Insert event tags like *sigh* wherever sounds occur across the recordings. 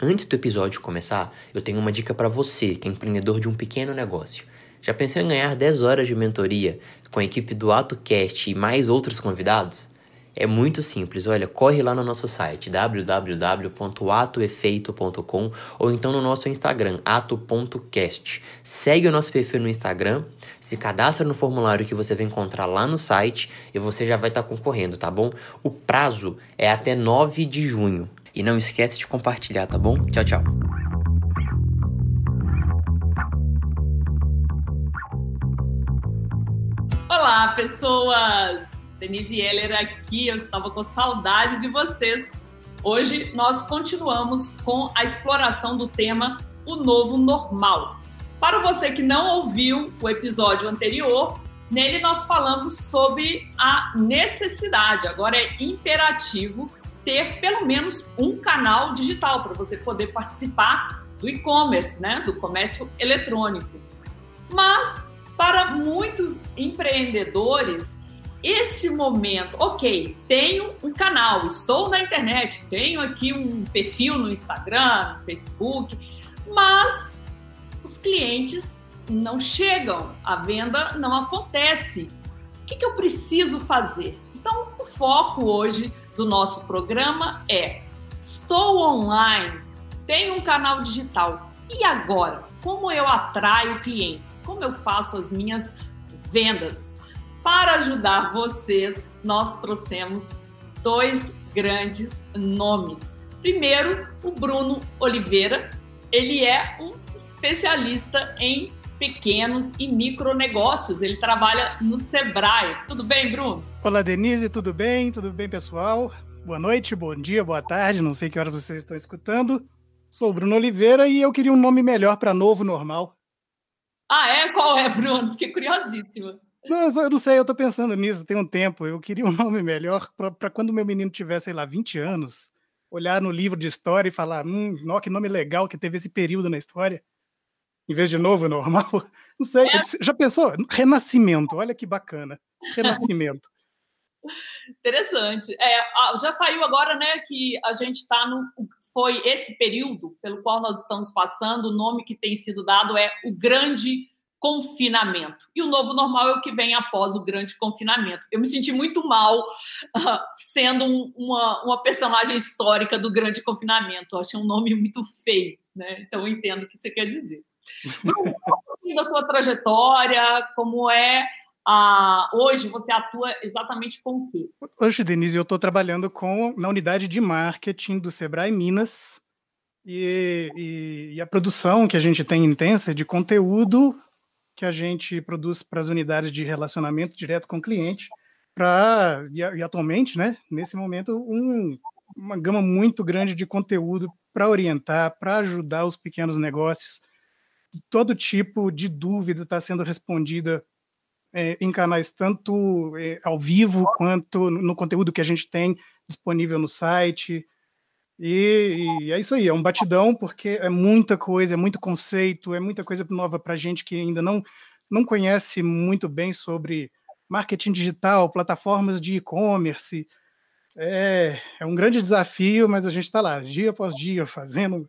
Antes do episódio começar, eu tenho uma dica para você que é empreendedor de um pequeno negócio. Já pensou em ganhar 10 horas de mentoria com a equipe do AtoCast e mais outros convidados? É muito simples, olha, corre lá no nosso site www.atoefeito.com ou então no nosso Instagram, ato.cast. Segue o nosso perfil no Instagram, se cadastra no formulário que você vai encontrar lá no site e você já vai estar tá concorrendo, tá bom? O prazo é até 9 de junho. E não esquece de compartilhar, tá bom? Tchau, tchau. Olá, pessoas! Denise Heller aqui, eu estava com saudade de vocês. Hoje nós continuamos com a exploração do tema O Novo Normal. Para você que não ouviu o episódio anterior, nele nós falamos sobre a necessidade, agora é imperativo ter pelo menos um canal digital para você poder participar do e-commerce, né, do comércio eletrônico. Mas para muitos empreendedores, este momento, ok, tenho um canal, estou na internet, tenho aqui um perfil no Instagram, no Facebook, mas os clientes não chegam, a venda não acontece. O que, que eu preciso fazer? Então, o foco hoje do nosso programa é: estou online, tenho um canal digital. E agora? Como eu atraio clientes? Como eu faço as minhas vendas? Para ajudar vocês, nós trouxemos dois grandes nomes. Primeiro, o Bruno Oliveira. Ele é um especialista em pequenos e micronegócios. Ele trabalha no Sebrae. Tudo bem, Bruno? Olá, Denise, tudo bem? Tudo bem, pessoal? Boa noite, bom dia, boa tarde, não sei que hora vocês estão escutando. Sou o Bruno Oliveira e eu queria um nome melhor para Novo Normal. Ah, é? Qual é, Bruno? Fiquei curiosíssima. Não, eu não sei, eu tô pensando nisso tem um tempo. Eu queria um *laughs* nome melhor para quando meu menino tiver, sei lá, 20 anos, olhar no livro de história e falar: hum, ó, que nome legal que teve esse período na história em vez de novo *laughs* normal. Não sei, é. já pensou? Renascimento, olha que bacana. Renascimento. Interessante. É, já saiu agora, né, que a gente está no. Foi esse período pelo qual nós estamos passando, o nome que tem sido dado é o grande confinamento. E o novo normal é o que vem após o grande confinamento. Eu me senti muito mal uh, *laughs* sendo um, uma, uma personagem histórica do grande confinamento. Eu achei um nome muito feio, né? Então eu entendo o que você quer dizer. Bruno, *laughs* da sua trajetória, como é ah, hoje você atua exatamente com o quê? Hoje, Denise, eu estou trabalhando com na unidade de marketing do Sebrae Minas e, e, e, a produção que a gente tem intensa de conteúdo que a gente produz para as unidades de relacionamento direto com o cliente, para e, e, atualmente, né, nesse momento, um, uma gama muito grande de conteúdo para orientar, para ajudar os pequenos negócios todo tipo de dúvida está sendo respondida é, em canais tanto é, ao vivo quanto no conteúdo que a gente tem disponível no site. E, e, é isso aí, é um batidão, porque é muita coisa, é muito conceito, é muita coisa nova para gente que ainda não, não conhece muito bem sobre marketing digital, plataformas de e-commerce. É, é um grande desafio, mas a gente está lá, dia após dia, fazendo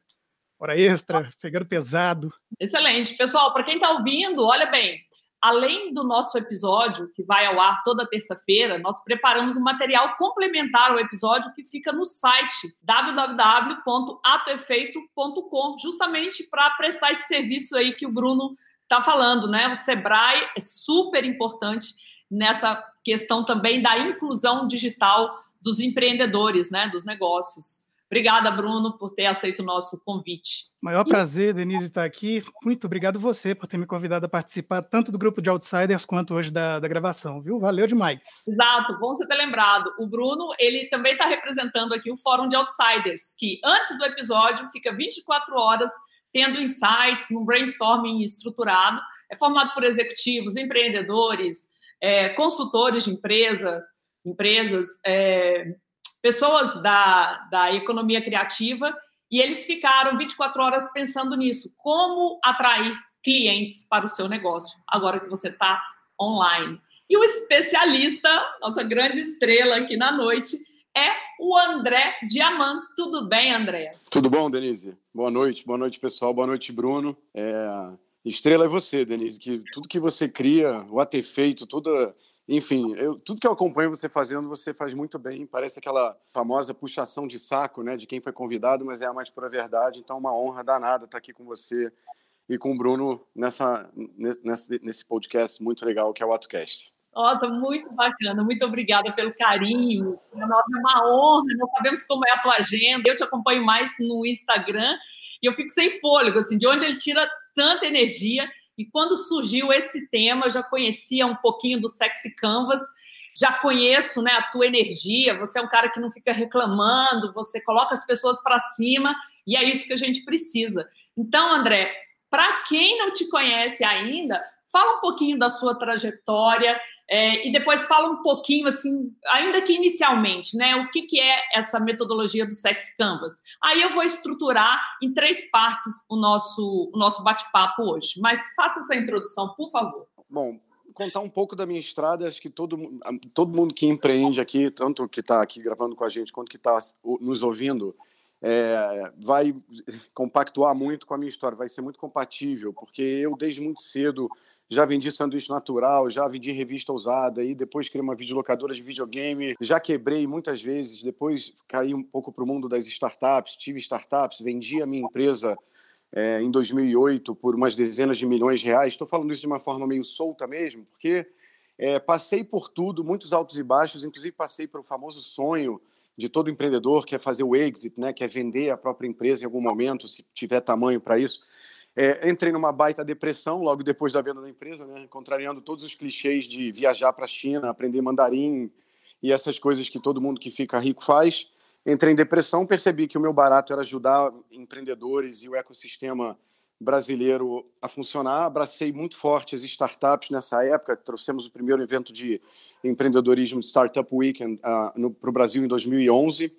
hora extra, pegando pesado. Excelente. Pessoal, para quem está ouvindo, olha bem, além do nosso episódio, que vai ao ar toda terça-feira, nós preparamos um material complementar ao episódio que fica no site www.atoefeito.com, justamente para prestar esse serviço aí que o Bruno está falando, né? O Sebrae é super importante nessa questão também da inclusão digital dos empreendedores, né? Dos negócios. Obrigada, Bruno, por ter aceito o nosso convite. Maior prazer, Denise, estar aqui. Muito obrigado você por ter me convidado a participar tanto do grupo de Outsiders quanto hoje da, da gravação, viu? Valeu demais. Exato, bom você ter lembrado. O Bruno, ele também está representando aqui o Fórum de Outsiders, que antes do episódio fica 24 horas tendo insights, um brainstorming estruturado. É formado por executivos, empreendedores, é, consultores de empresa, empresas, é, pessoas da, da economia criativa, e eles ficaram 24 horas pensando nisso, como atrair clientes para o seu negócio, agora que você está online. E o especialista, nossa grande estrela aqui na noite, é o André Diamant. Tudo bem, André? Tudo bom, Denise? Boa noite, boa noite, pessoal. Boa noite, Bruno. É... Estrela é você, Denise, que tudo que você cria, o feito, tudo. Enfim, eu, tudo que eu acompanho você fazendo, você faz muito bem. Parece aquela famosa puxação de saco, né, de quem foi convidado, mas é a mais pura verdade. Então, uma honra danada estar aqui com você e com o Bruno nessa, nesse, nesse podcast muito legal que é o AtoCast. Nossa, muito bacana. Muito obrigada pelo carinho. Para nós é uma honra. Nós sabemos como é a tua agenda. Eu te acompanho mais no Instagram e eu fico sem fôlego, assim, de onde ele tira tanta energia. E quando surgiu esse tema, eu já conhecia um pouquinho do Sexy Canvas, já conheço né, a tua energia. Você é um cara que não fica reclamando, você coloca as pessoas para cima e é isso que a gente precisa. Então, André, para quem não te conhece ainda, fala um pouquinho da sua trajetória é, e depois fala um pouquinho, assim, ainda que inicialmente, né, o que, que é essa metodologia do Sex Canvas. Aí eu vou estruturar em três partes o nosso, o nosso bate-papo hoje. Mas faça essa introdução, por favor. Bom, contar um pouco da minha estrada, acho que todo, todo mundo que empreende aqui, tanto que está aqui gravando com a gente, quanto que está nos ouvindo, é, vai compactuar muito com a minha história, vai ser muito compatível, porque eu, desde muito cedo, já vendi sanduíche natural, já vendi revista usada, e depois criei uma videolocadora de videogame, já quebrei muitas vezes, depois caí um pouco para o mundo das startups, tive startups, vendi a minha empresa é, em 2008 por umas dezenas de milhões de reais. Estou falando isso de uma forma meio solta mesmo, porque é, passei por tudo, muitos altos e baixos, inclusive passei pelo famoso sonho de todo empreendedor, que é fazer o exit, né, que é vender a própria empresa em algum momento, se tiver tamanho para isso. É, entrei numa baita depressão logo depois da venda da empresa, né? contrariando todos os clichês de viajar para a China, aprender mandarim e essas coisas que todo mundo que fica rico faz. Entrei em depressão, percebi que o meu barato era ajudar empreendedores e o ecossistema brasileiro a funcionar. Abracei muito forte as startups nessa época. Trouxemos o primeiro evento de empreendedorismo de Startup Weekend uh, para o Brasil em 2011.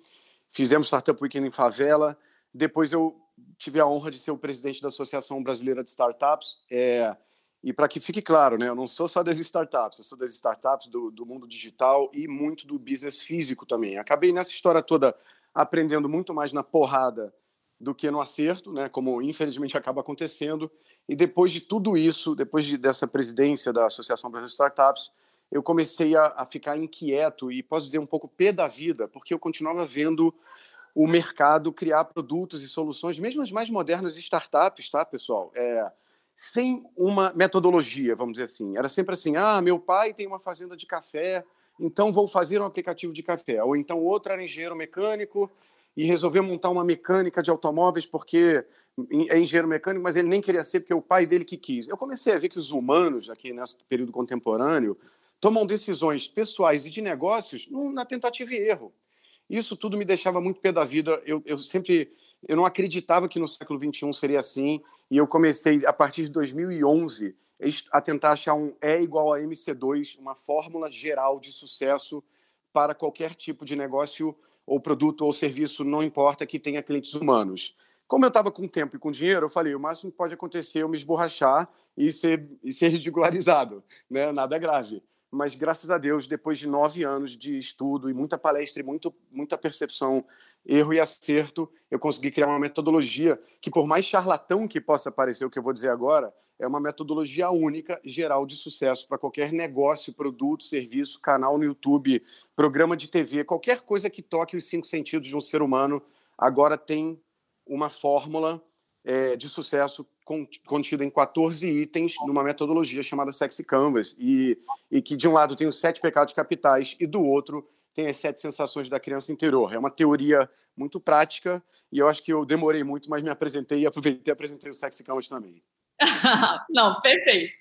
Fizemos Startup Weekend em favela. Depois eu tive a honra de ser o presidente da Associação Brasileira de Startups. É, e para que fique claro, né, eu não sou só das startups, eu sou das startups do, do mundo digital e muito do business físico também. Acabei nessa história toda aprendendo muito mais na porrada do que no acerto, né, como infelizmente acaba acontecendo. E depois de tudo isso, depois de, dessa presidência da Associação Brasileira de Startups, eu comecei a, a ficar inquieto e posso dizer um pouco pé da vida, porque eu continuava vendo o mercado criar produtos e soluções, mesmo as mais modernas startups, tá, pessoal? É, sem uma metodologia, vamos dizer assim. Era sempre assim: ah, meu pai tem uma fazenda de café, então vou fazer um aplicativo de café. Ou então outro era engenheiro mecânico e resolveu montar uma mecânica de automóveis porque é engenheiro mecânico, mas ele nem queria ser porque o pai dele que quis. Eu comecei a ver que os humanos, aqui nesse período contemporâneo, tomam decisões pessoais e de negócios na tentativa e erro. Isso tudo me deixava muito pé da vida. Eu, eu sempre eu não acreditava que no século XXI seria assim. E eu comecei, a partir de 2011, a tentar achar um E igual a MC2, uma fórmula geral de sucesso para qualquer tipo de negócio ou produto ou serviço, não importa, que tenha clientes humanos. Como eu estava com tempo e com dinheiro, eu falei, o máximo que pode acontecer é eu me esborrachar e ser, e ser ridicularizado, *laughs* né? nada grave mas graças a Deus, depois de nove anos de estudo e muita palestra e muito, muita percepção, erro e acerto, eu consegui criar uma metodologia que, por mais charlatão que possa parecer o que eu vou dizer agora, é uma metodologia única, geral de sucesso para qualquer negócio, produto, serviço, canal no YouTube, programa de TV, qualquer coisa que toque os cinco sentidos de um ser humano, agora tem uma fórmula é, de sucesso contida em 14 itens numa metodologia chamada Sexy Canvas, e, e que de um lado tem os sete pecados capitais e do outro tem as sete sensações da criança interior. É uma teoria muito prática e eu acho que eu demorei muito, mas me apresentei e aproveitei e apresentei o Sexy Canvas também. *laughs* Não, perfeito.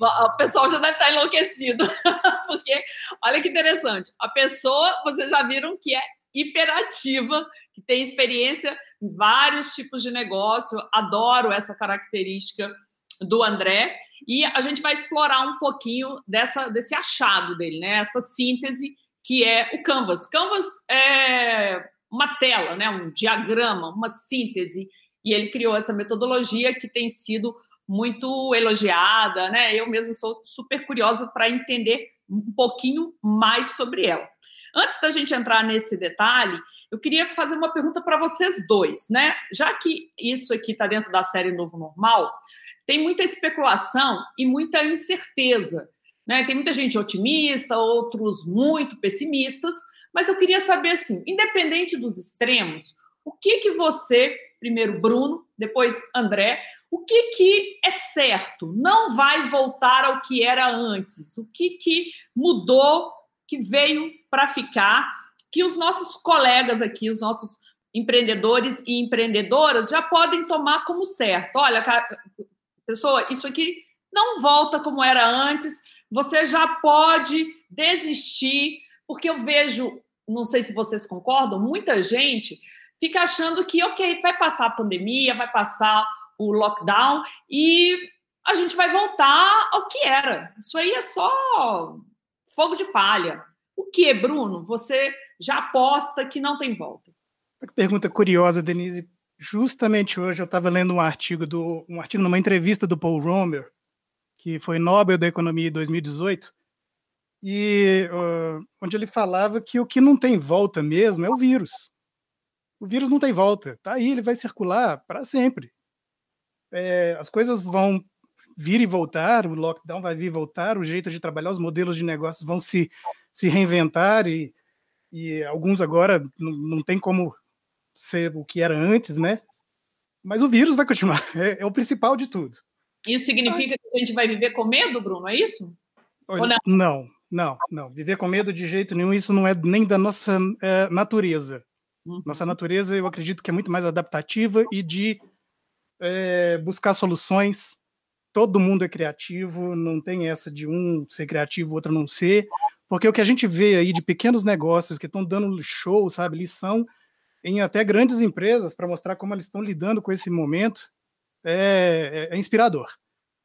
O pessoal já deve estar enlouquecido, *laughs* porque olha que interessante. A pessoa, vocês já viram que é hiperativa, que tem experiência vários tipos de negócio. Adoro essa característica do André e a gente vai explorar um pouquinho dessa desse achado dele, né? Essa síntese que é o Canvas. Canvas é uma tela, né? Um diagrama, uma síntese e ele criou essa metodologia que tem sido muito elogiada, né? Eu mesmo sou super curiosa para entender um pouquinho mais sobre ela. Antes da gente entrar nesse detalhe, eu queria fazer uma pergunta para vocês dois, né? Já que isso aqui está dentro da série Novo Normal, tem muita especulação e muita incerteza. Né? Tem muita gente otimista, outros muito pessimistas, mas eu queria saber assim, independente dos extremos, o que que você, primeiro Bruno, depois André, o que que é certo? Não vai voltar ao que era antes. O que que mudou, que veio para ficar, que os nossos colegas aqui, os nossos empreendedores e empreendedoras já podem tomar como certo. Olha, pessoa, isso aqui não volta como era antes. Você já pode desistir, porque eu vejo, não sei se vocês concordam, muita gente fica achando que, ok, vai passar a pandemia, vai passar o lockdown e a gente vai voltar ao que era. Isso aí é só fogo de palha. O que, Bruno? Você já aposta que não tem volta? Pergunta curiosa, Denise. Justamente hoje eu estava lendo um artigo do um artigo numa entrevista do Paul Romer, que foi Nobel da Economia em 2018, e uh, onde ele falava que o que não tem volta mesmo é o vírus. O vírus não tem volta, tá aí, ele vai circular para sempre. É, as coisas vão vir e voltar, o lockdown vai vir e voltar, o jeito de trabalhar, os modelos de negócios vão se, se reinventar e, e alguns agora não, não tem como ser o que era antes, né? Mas o vírus vai continuar, *laughs* é, é o principal de tudo. Isso significa que a gente vai viver com medo, Bruno? É isso? Olha, não? não, não, não. Viver com medo de jeito nenhum, isso não é nem da nossa é, natureza. Uhum. Nossa natureza, eu acredito que é muito mais adaptativa e de é, buscar soluções. Todo mundo é criativo, não tem essa de um ser criativo, outro não ser. Porque o que a gente vê aí de pequenos negócios que estão dando show, sabe, lição em até grandes empresas para mostrar como eles estão lidando com esse momento é, é, é inspirador.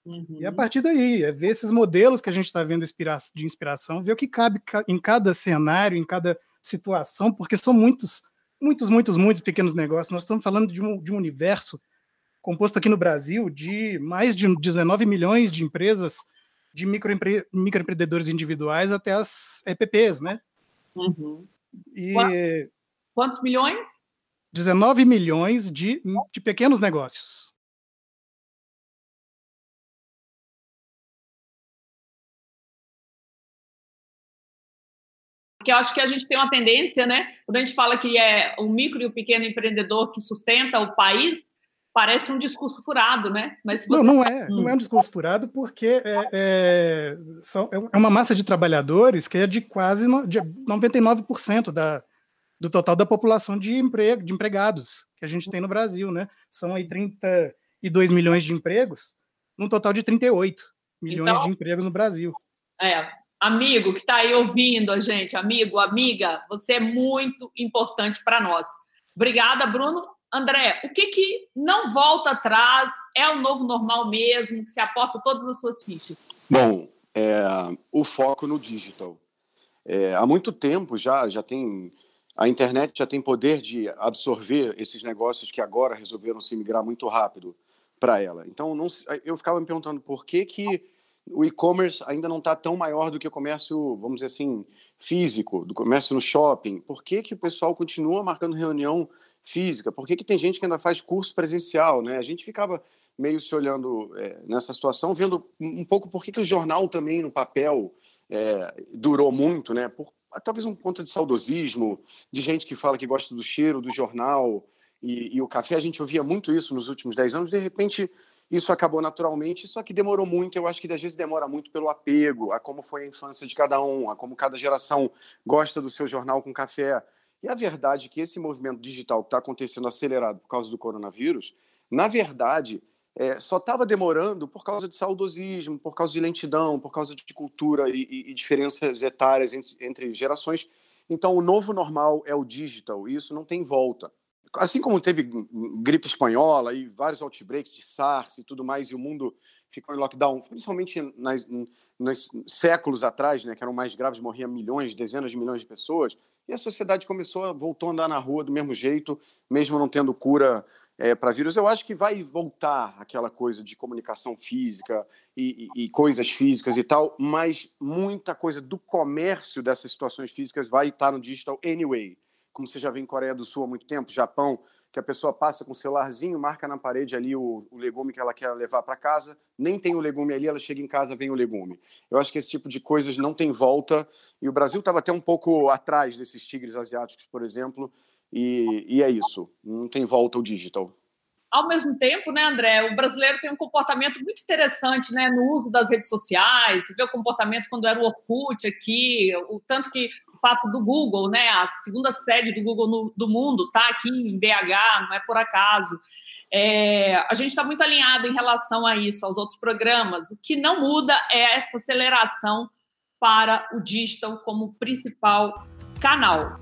Uhum. E a partir daí, é ver esses modelos que a gente está vendo de inspiração, ver o que cabe em cada cenário, em cada situação, porque são muitos, muitos, muitos, muitos pequenos negócios. Nós estamos falando de um, de um universo composto aqui no Brasil de mais de 19 milhões de empresas, de microempre, microempreendedores individuais até as EPPs, né? Uhum. E Quantos milhões? 19 milhões de, de pequenos negócios. Porque eu acho que a gente tem uma tendência, né? Quando a gente fala que é o micro e o pequeno empreendedor que sustenta o país, parece um discurso furado, né? Mas. Não, não é. Não é um discurso furado porque é, é, são, é uma massa de trabalhadores que é de quase de 99% da, do total da população de, emprego, de empregados que a gente tem no Brasil, né? São aí 32 milhões de empregos, num total de 38 milhões então, de empregos no Brasil. É, amigo que está aí ouvindo a gente, amigo, amiga, você é muito importante para nós. Obrigada, Bruno. André, o que, que não volta atrás? É o novo normal mesmo? Que você aposta todas as suas fichas? Bom, é, o foco no digital. É, há muito tempo já, já tem a internet já tem poder de absorver esses negócios que agora resolveram se migrar muito rápido para ela. Então, não, eu ficava me perguntando por que, que o e-commerce ainda não está tão maior do que o comércio, vamos dizer assim, físico, do comércio no shopping. Por que, que o pessoal continua marcando reunião física? Por que, que tem gente que ainda faz curso presencial? Né? A gente ficava meio se olhando é, nessa situação, vendo um pouco por que, que o jornal também no papel é, durou muito, né? Por, talvez um ponto de saudosismo, de gente que fala que gosta do cheiro do jornal e, e o café. A gente ouvia muito isso nos últimos dez anos. De repente, isso acabou naturalmente, só que demorou muito. Eu acho que às vezes demora muito pelo apego, a como foi a infância de cada um, a como cada geração gosta do seu jornal com café. E a verdade é que esse movimento digital que está acontecendo acelerado por causa do coronavírus, na verdade, é, só estava demorando por causa de saudosismo, por causa de lentidão, por causa de cultura e, e, e diferenças etárias entre, entre, gerações. Então, o novo normal é o digital, e isso não tem volta. Assim como teve gripe espanhola e vários outbreaks de SARS e tudo mais, e o mundo ficou em lockdown, principalmente nas, séculos atrás, né, que eram mais graves, morriam milhões, dezenas de milhões de pessoas, e a sociedade começou, voltou a andar na rua do mesmo jeito, mesmo não tendo cura é, para vírus. Eu acho que vai voltar aquela coisa de comunicação física e, e, e, coisas físicas e tal, mas muita coisa do comércio dessas situações físicas vai estar no digital anyway. Como você já vê em Coreia do Sul há muito tempo, Japão, que a pessoa passa com o celularzinho, marca na parede ali o, o legume que ela quer levar para casa, nem tem o legume ali, ela chega em casa, vem o legume. Eu acho que esse tipo de coisas não tem volta, e o Brasil estava até um pouco atrás desses tigres asiáticos, por exemplo, e, e é isso, não tem volta o digital. Ao mesmo tempo, né, André, o brasileiro tem um comportamento muito interessante né, no uso das redes sociais. Vê o comportamento quando era o Orkut aqui, o tanto que fato do Google, né, a segunda sede do Google no, do mundo, está aqui em BH, não é por acaso. É, a gente está muito alinhado em relação a isso, aos outros programas. O que não muda é essa aceleração para o digital como principal canal.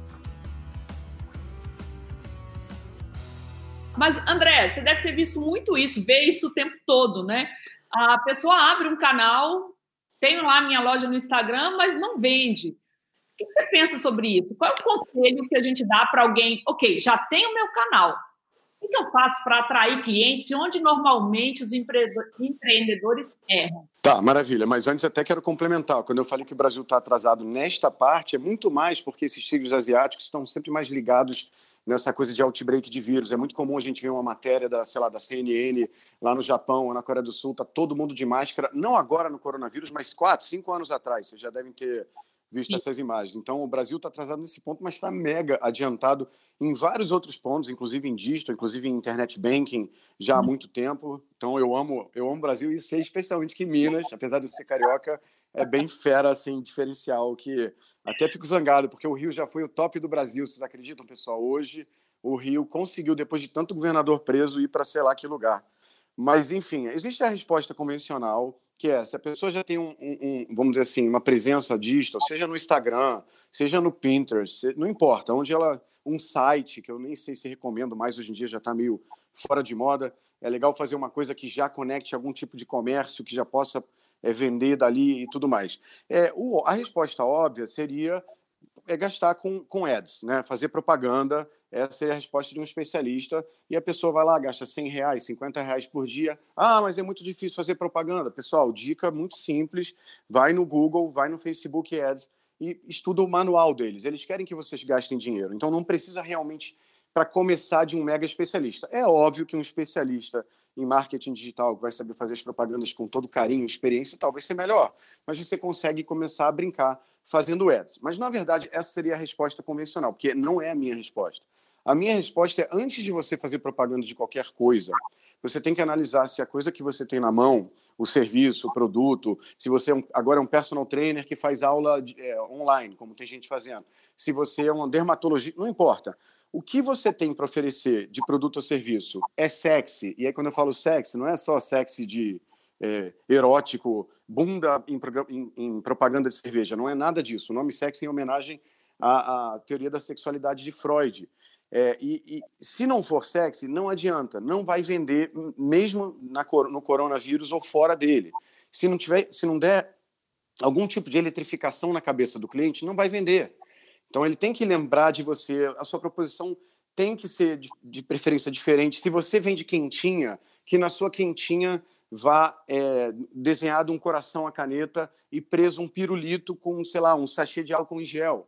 Mas, André, você deve ter visto muito isso, vê isso o tempo todo, né? A pessoa abre um canal, tem lá minha loja no Instagram, mas não vende. O que você pensa sobre isso? Qual é o conselho que a gente dá para alguém? Ok, já tem o meu canal. O que eu faço para atrair clientes onde normalmente os empreendedores erram? Tá, maravilha. Mas antes até quero complementar. Quando eu falei que o Brasil está atrasado nesta parte, é muito mais porque esses tigres asiáticos estão sempre mais ligados nessa coisa de outbreak de vírus. É muito comum a gente ver uma matéria da, sei lá, da CNN lá no Japão ou na Coreia do Sul, tá todo mundo de máscara, não agora no coronavírus, mas quatro, cinco anos atrás. Vocês já devem ter visto Sim. essas imagens. Então, o Brasil está atrasado nesse ponto, mas está mega adiantado em vários outros pontos, inclusive em digital, inclusive em internet banking, já há uhum. muito tempo. Então, eu amo, eu amo o Brasil e sei especialmente que Minas, apesar de ser carioca, é bem fera, assim, diferencial, que até fico zangado, porque o Rio já foi o top do Brasil, vocês acreditam, pessoal? Hoje o Rio conseguiu, depois de tanto governador preso, ir para sei lá que lugar. Mas, enfim, existe a resposta convencional, que é, se a pessoa já tem um, um, um vamos dizer assim, uma presença digital, seja no Instagram, seja no Pinterest, não importa, onde ela, um site, que eu nem sei se recomendo mais hoje em dia, já está meio fora de moda, é legal fazer uma coisa que já conecte algum tipo de comércio, que já possa é, vender dali e tudo mais. É, o, a resposta óbvia seria é gastar com, com ads, né? fazer propaganda, essa seria a resposta de um especialista, e a pessoa vai lá, gasta 100 reais, 50 reais por dia, ah, mas é muito difícil fazer propaganda. Pessoal, dica muito simples, vai no Google, vai no Facebook Ads e estuda o manual deles, eles querem que vocês gastem dinheiro, então não precisa realmente para começar de um mega especialista. É óbvio que um especialista em marketing digital que vai saber fazer as propagandas com todo carinho, experiência, talvez seja melhor, mas você consegue começar a brincar fazendo ads. Mas na verdade essa seria a resposta convencional, porque não é a minha resposta. A minha resposta é antes de você fazer propaganda de qualquer coisa, você tem que analisar se a coisa que você tem na mão, o serviço, o produto, se você é um, agora é um personal trainer que faz aula de, é, online, como tem gente fazendo, se você é um dermatologista, não importa o que você tem para oferecer de produto ou serviço é sexy, e aí quando eu falo sexy, não é só sexy de é, erótico, bunda em, em, em, propaganda de cerveja, não é nada disso. O nome sexy é em homenagem à, à teoria da sexualidade de Freud. É, e, e, se não for sexy, não adianta, não vai vender mesmo na, no coronavírus ou fora dele. Se não tiver, se não der algum tipo de eletrificação na cabeça do cliente, não vai vender. Então ele tem que lembrar de você, a sua proposição tem que ser de, de preferência diferente. Se você vende quentinha, que na sua quentinha vá é, desenhado um coração a caneta e preso um pirulito com, sei lá, um sachê de álcool em gel.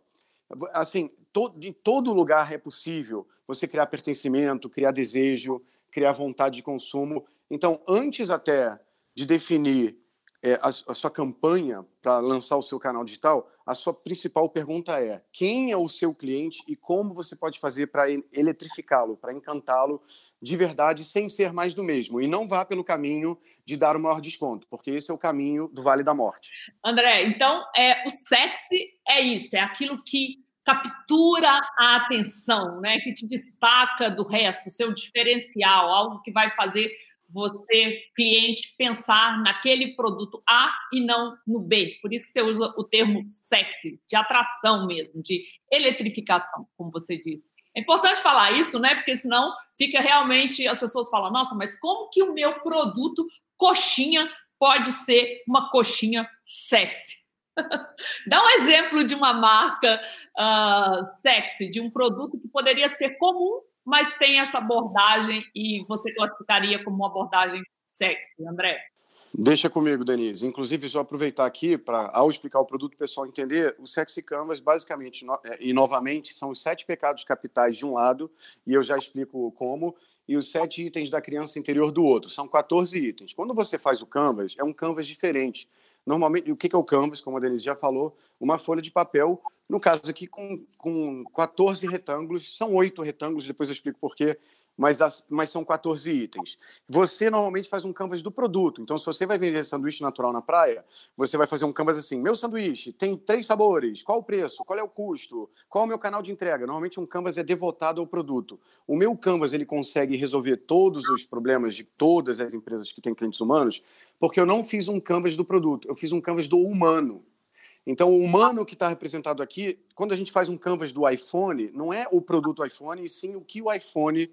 Assim, to, de todo lugar é possível você criar pertencimento, criar desejo, criar vontade de consumo. Então, antes até de definir é, a, a sua campanha para lançar o seu canal digital, a sua principal pergunta é: quem é o seu cliente e como você pode fazer para eletrificá-lo, para encantá-lo de verdade, sem ser mais do mesmo? E não vá pelo caminho de dar o maior desconto, porque esse é o caminho do Vale da Morte. André, então é, o sexy é isso, é aquilo que captura a atenção, né? que te destaca do resto, seu diferencial, algo que vai fazer você, cliente, pensar naquele produto A e não no B. Por isso que você usa o termo sexy, de atração mesmo, de eletrificação, como você disse. É importante falar isso, né? Porque senão fica realmente as pessoas falam: "Nossa, mas como que o meu produto coxinha pode ser uma coxinha sexy?" *laughs* Dá um exemplo de uma marca uh, sexy, de um produto que poderia ser comum, mas tem essa abordagem e você classificaria como uma abordagem sexy, André? Deixa comigo, Denise. Inclusive, só aproveitar aqui para, ao explicar o produto, o pessoal entender, o Sexy Canvas, basicamente, é, e novamente, são os sete pecados capitais de um lado, e eu já explico como, e os sete itens da criança interior do outro. São 14 itens. Quando você faz o Canvas, é um Canvas diferente. Normalmente, o que é o Canvas, como a Denise já falou? Uma folha de papel, no caso aqui com, com 14 retângulos, são oito retângulos, depois eu explico por quê, mas, as, mas são 14 itens. Você normalmente faz um canvas do produto. Então, se você vai vender sanduíche natural na praia, você vai fazer um canvas assim: meu sanduíche tem três sabores, qual o preço, qual é o custo, qual é o meu canal de entrega. Normalmente, um canvas é devotado ao produto. O meu canvas ele consegue resolver todos os problemas de todas as empresas que têm clientes humanos, porque eu não fiz um canvas do produto, eu fiz um canvas do humano. Então, o humano que está representado aqui, quando a gente faz um canvas do iPhone, não é o produto iPhone, e sim o que o iPhone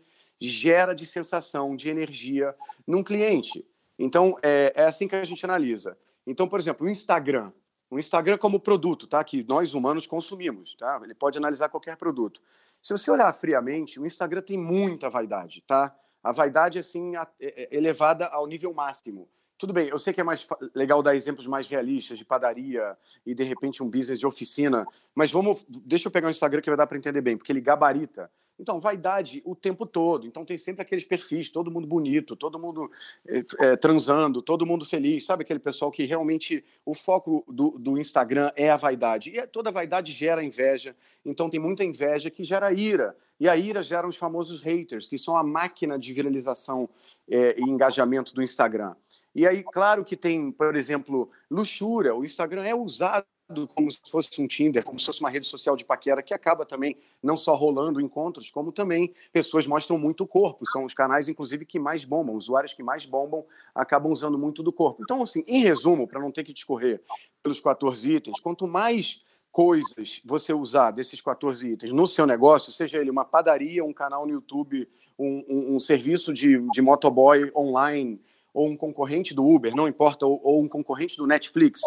gera de sensação, de energia num cliente. Então, é, é assim que a gente analisa. Então, por exemplo, o Instagram. O Instagram como produto, tá? Que nós humanos consumimos, tá? Ele pode analisar qualquer produto. Se você olhar friamente, o Instagram tem muita vaidade, tá? A vaidade, assim, é, é, elevada ao nível máximo. Tudo bem, eu sei que é mais legal dar exemplos mais realistas de padaria e, de repente, um business de oficina, mas vamos, deixa eu pegar o Instagram que vai dar para entender bem, porque ele gabarita então, vaidade o tempo todo. Então, tem sempre aqueles perfis, todo mundo bonito, todo mundo é, é, transando, todo mundo feliz. Sabe aquele pessoal que realmente o foco do, do Instagram é a vaidade. E toda vaidade gera inveja. Então, tem muita inveja que gera ira. E a ira gera os famosos haters, que são a máquina de viralização é, e engajamento do Instagram. E aí, claro que tem, por exemplo, luxúria. O Instagram é usado como se fosse um Tinder, como se fosse uma rede social de paquera, que acaba também não só rolando encontros, como também pessoas mostram muito o corpo. São os canais, inclusive, que mais bombam, usuários que mais bombam acabam usando muito do corpo. Então, assim, em resumo, para não ter que discorrer pelos 14 itens, quanto mais coisas você usar desses 14 itens no seu negócio, seja ele uma padaria, um canal no YouTube, um, um, um serviço de, de motoboy online, ou um concorrente do Uber, não importa, ou, ou um concorrente do Netflix,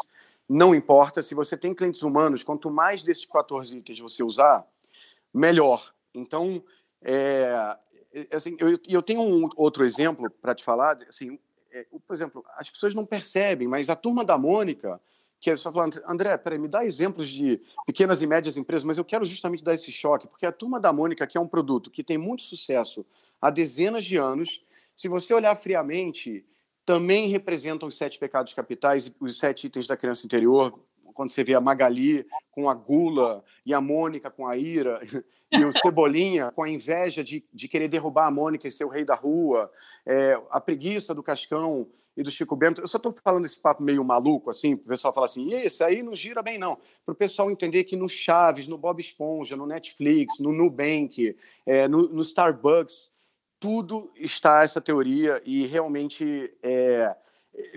não importa. Se você tem clientes humanos, quanto mais desses 14 itens você usar, melhor. Então, é, é assim, eu, eu tenho um outro exemplo para te falar. Assim, é, por exemplo, as pessoas não percebem, mas a turma da Mônica, que é só falando, André, peraí, me dá exemplos de pequenas e médias empresas, mas eu quero justamente dar esse choque, porque a turma da Mônica, que é um produto que tem muito sucesso há dezenas de anos, se você olhar friamente, também representam os sete pecados capitais, os sete itens da criança interior. Quando você vê a Magali com a gula e a Mônica com a ira, *laughs* e o Cebolinha com a inveja de, de querer derrubar a Mônica e ser o rei da rua, é, a preguiça do Cascão e do Chico Bento. Eu só estou falando esse papo meio maluco, assim, para o pessoal falar assim, esse aí não gira bem, não. Para o pessoal entender que no Chaves, no Bob Esponja, no Netflix, no Nubank, é, no, no Starbucks, tudo está essa teoria e realmente é,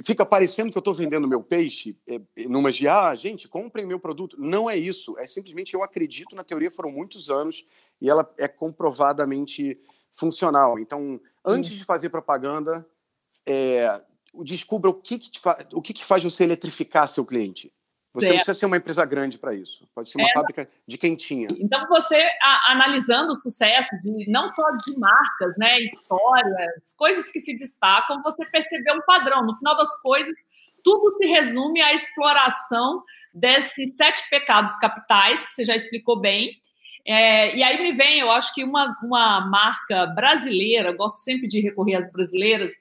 fica parecendo que eu estou vendendo meu peixe é, numa de, ah, gente, comprem meu produto. Não é isso, é simplesmente eu acredito na teoria, foram muitos anos e ela é comprovadamente funcional. Então, antes de fazer propaganda, é, descubra o que, que, o que, que faz você eletrificar seu cliente. Você certo. não precisa ser uma empresa grande para isso. Pode ser uma é. fábrica de quentinha. Então, você, a, analisando o sucesso de não só de marcas, né, histórias, coisas que se destacam, você percebeu um padrão. No final das coisas, tudo se resume à exploração desses sete pecados capitais, que você já explicou bem. É, e aí me vem, eu acho que uma, uma marca brasileira, gosto sempre de recorrer às brasileiras,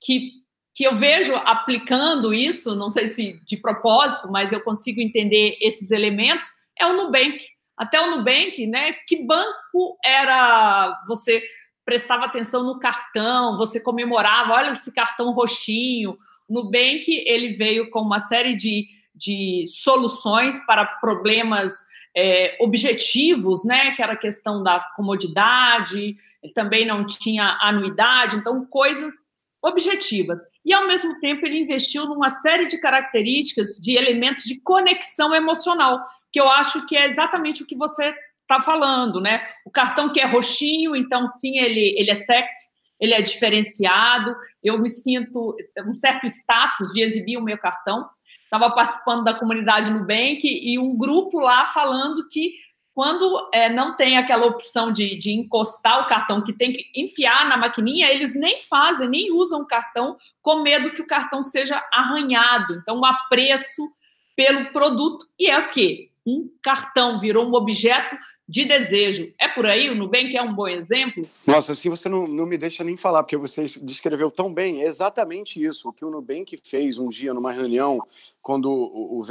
que que eu vejo aplicando isso, não sei se de propósito, mas eu consigo entender esses elementos, é o Nubank. Até o Nubank, né? Que banco era você prestava atenção no cartão, você comemorava, olha esse cartão roxinho. Nubank, ele veio com uma série de, de soluções para problemas é, objetivos, né? Que era a questão da comodidade, ele também não tinha anuidade, então coisas objetivas. E, ao mesmo tempo, ele investiu numa série de características, de elementos de conexão emocional, que eu acho que é exatamente o que você está falando, né? O cartão que é roxinho, então, sim, ele, ele é sexy, ele é diferenciado, eu me sinto um certo status de exibir o meu cartão. Estava participando da comunidade Nubank e um grupo lá falando que quando é, não tem aquela opção de, de encostar o cartão, que tem que enfiar na maquininha, eles nem fazem, nem usam o cartão, com medo que o cartão seja arranhado. Então, o apreço pelo produto. E é o quê? Um cartão virou um objeto de desejo. É por aí? O Nubank é um bom exemplo? Nossa, assim você não, não me deixa nem falar, porque você descreveu tão bem. É exatamente isso. O que o Nubank fez um dia numa reunião, quando o, o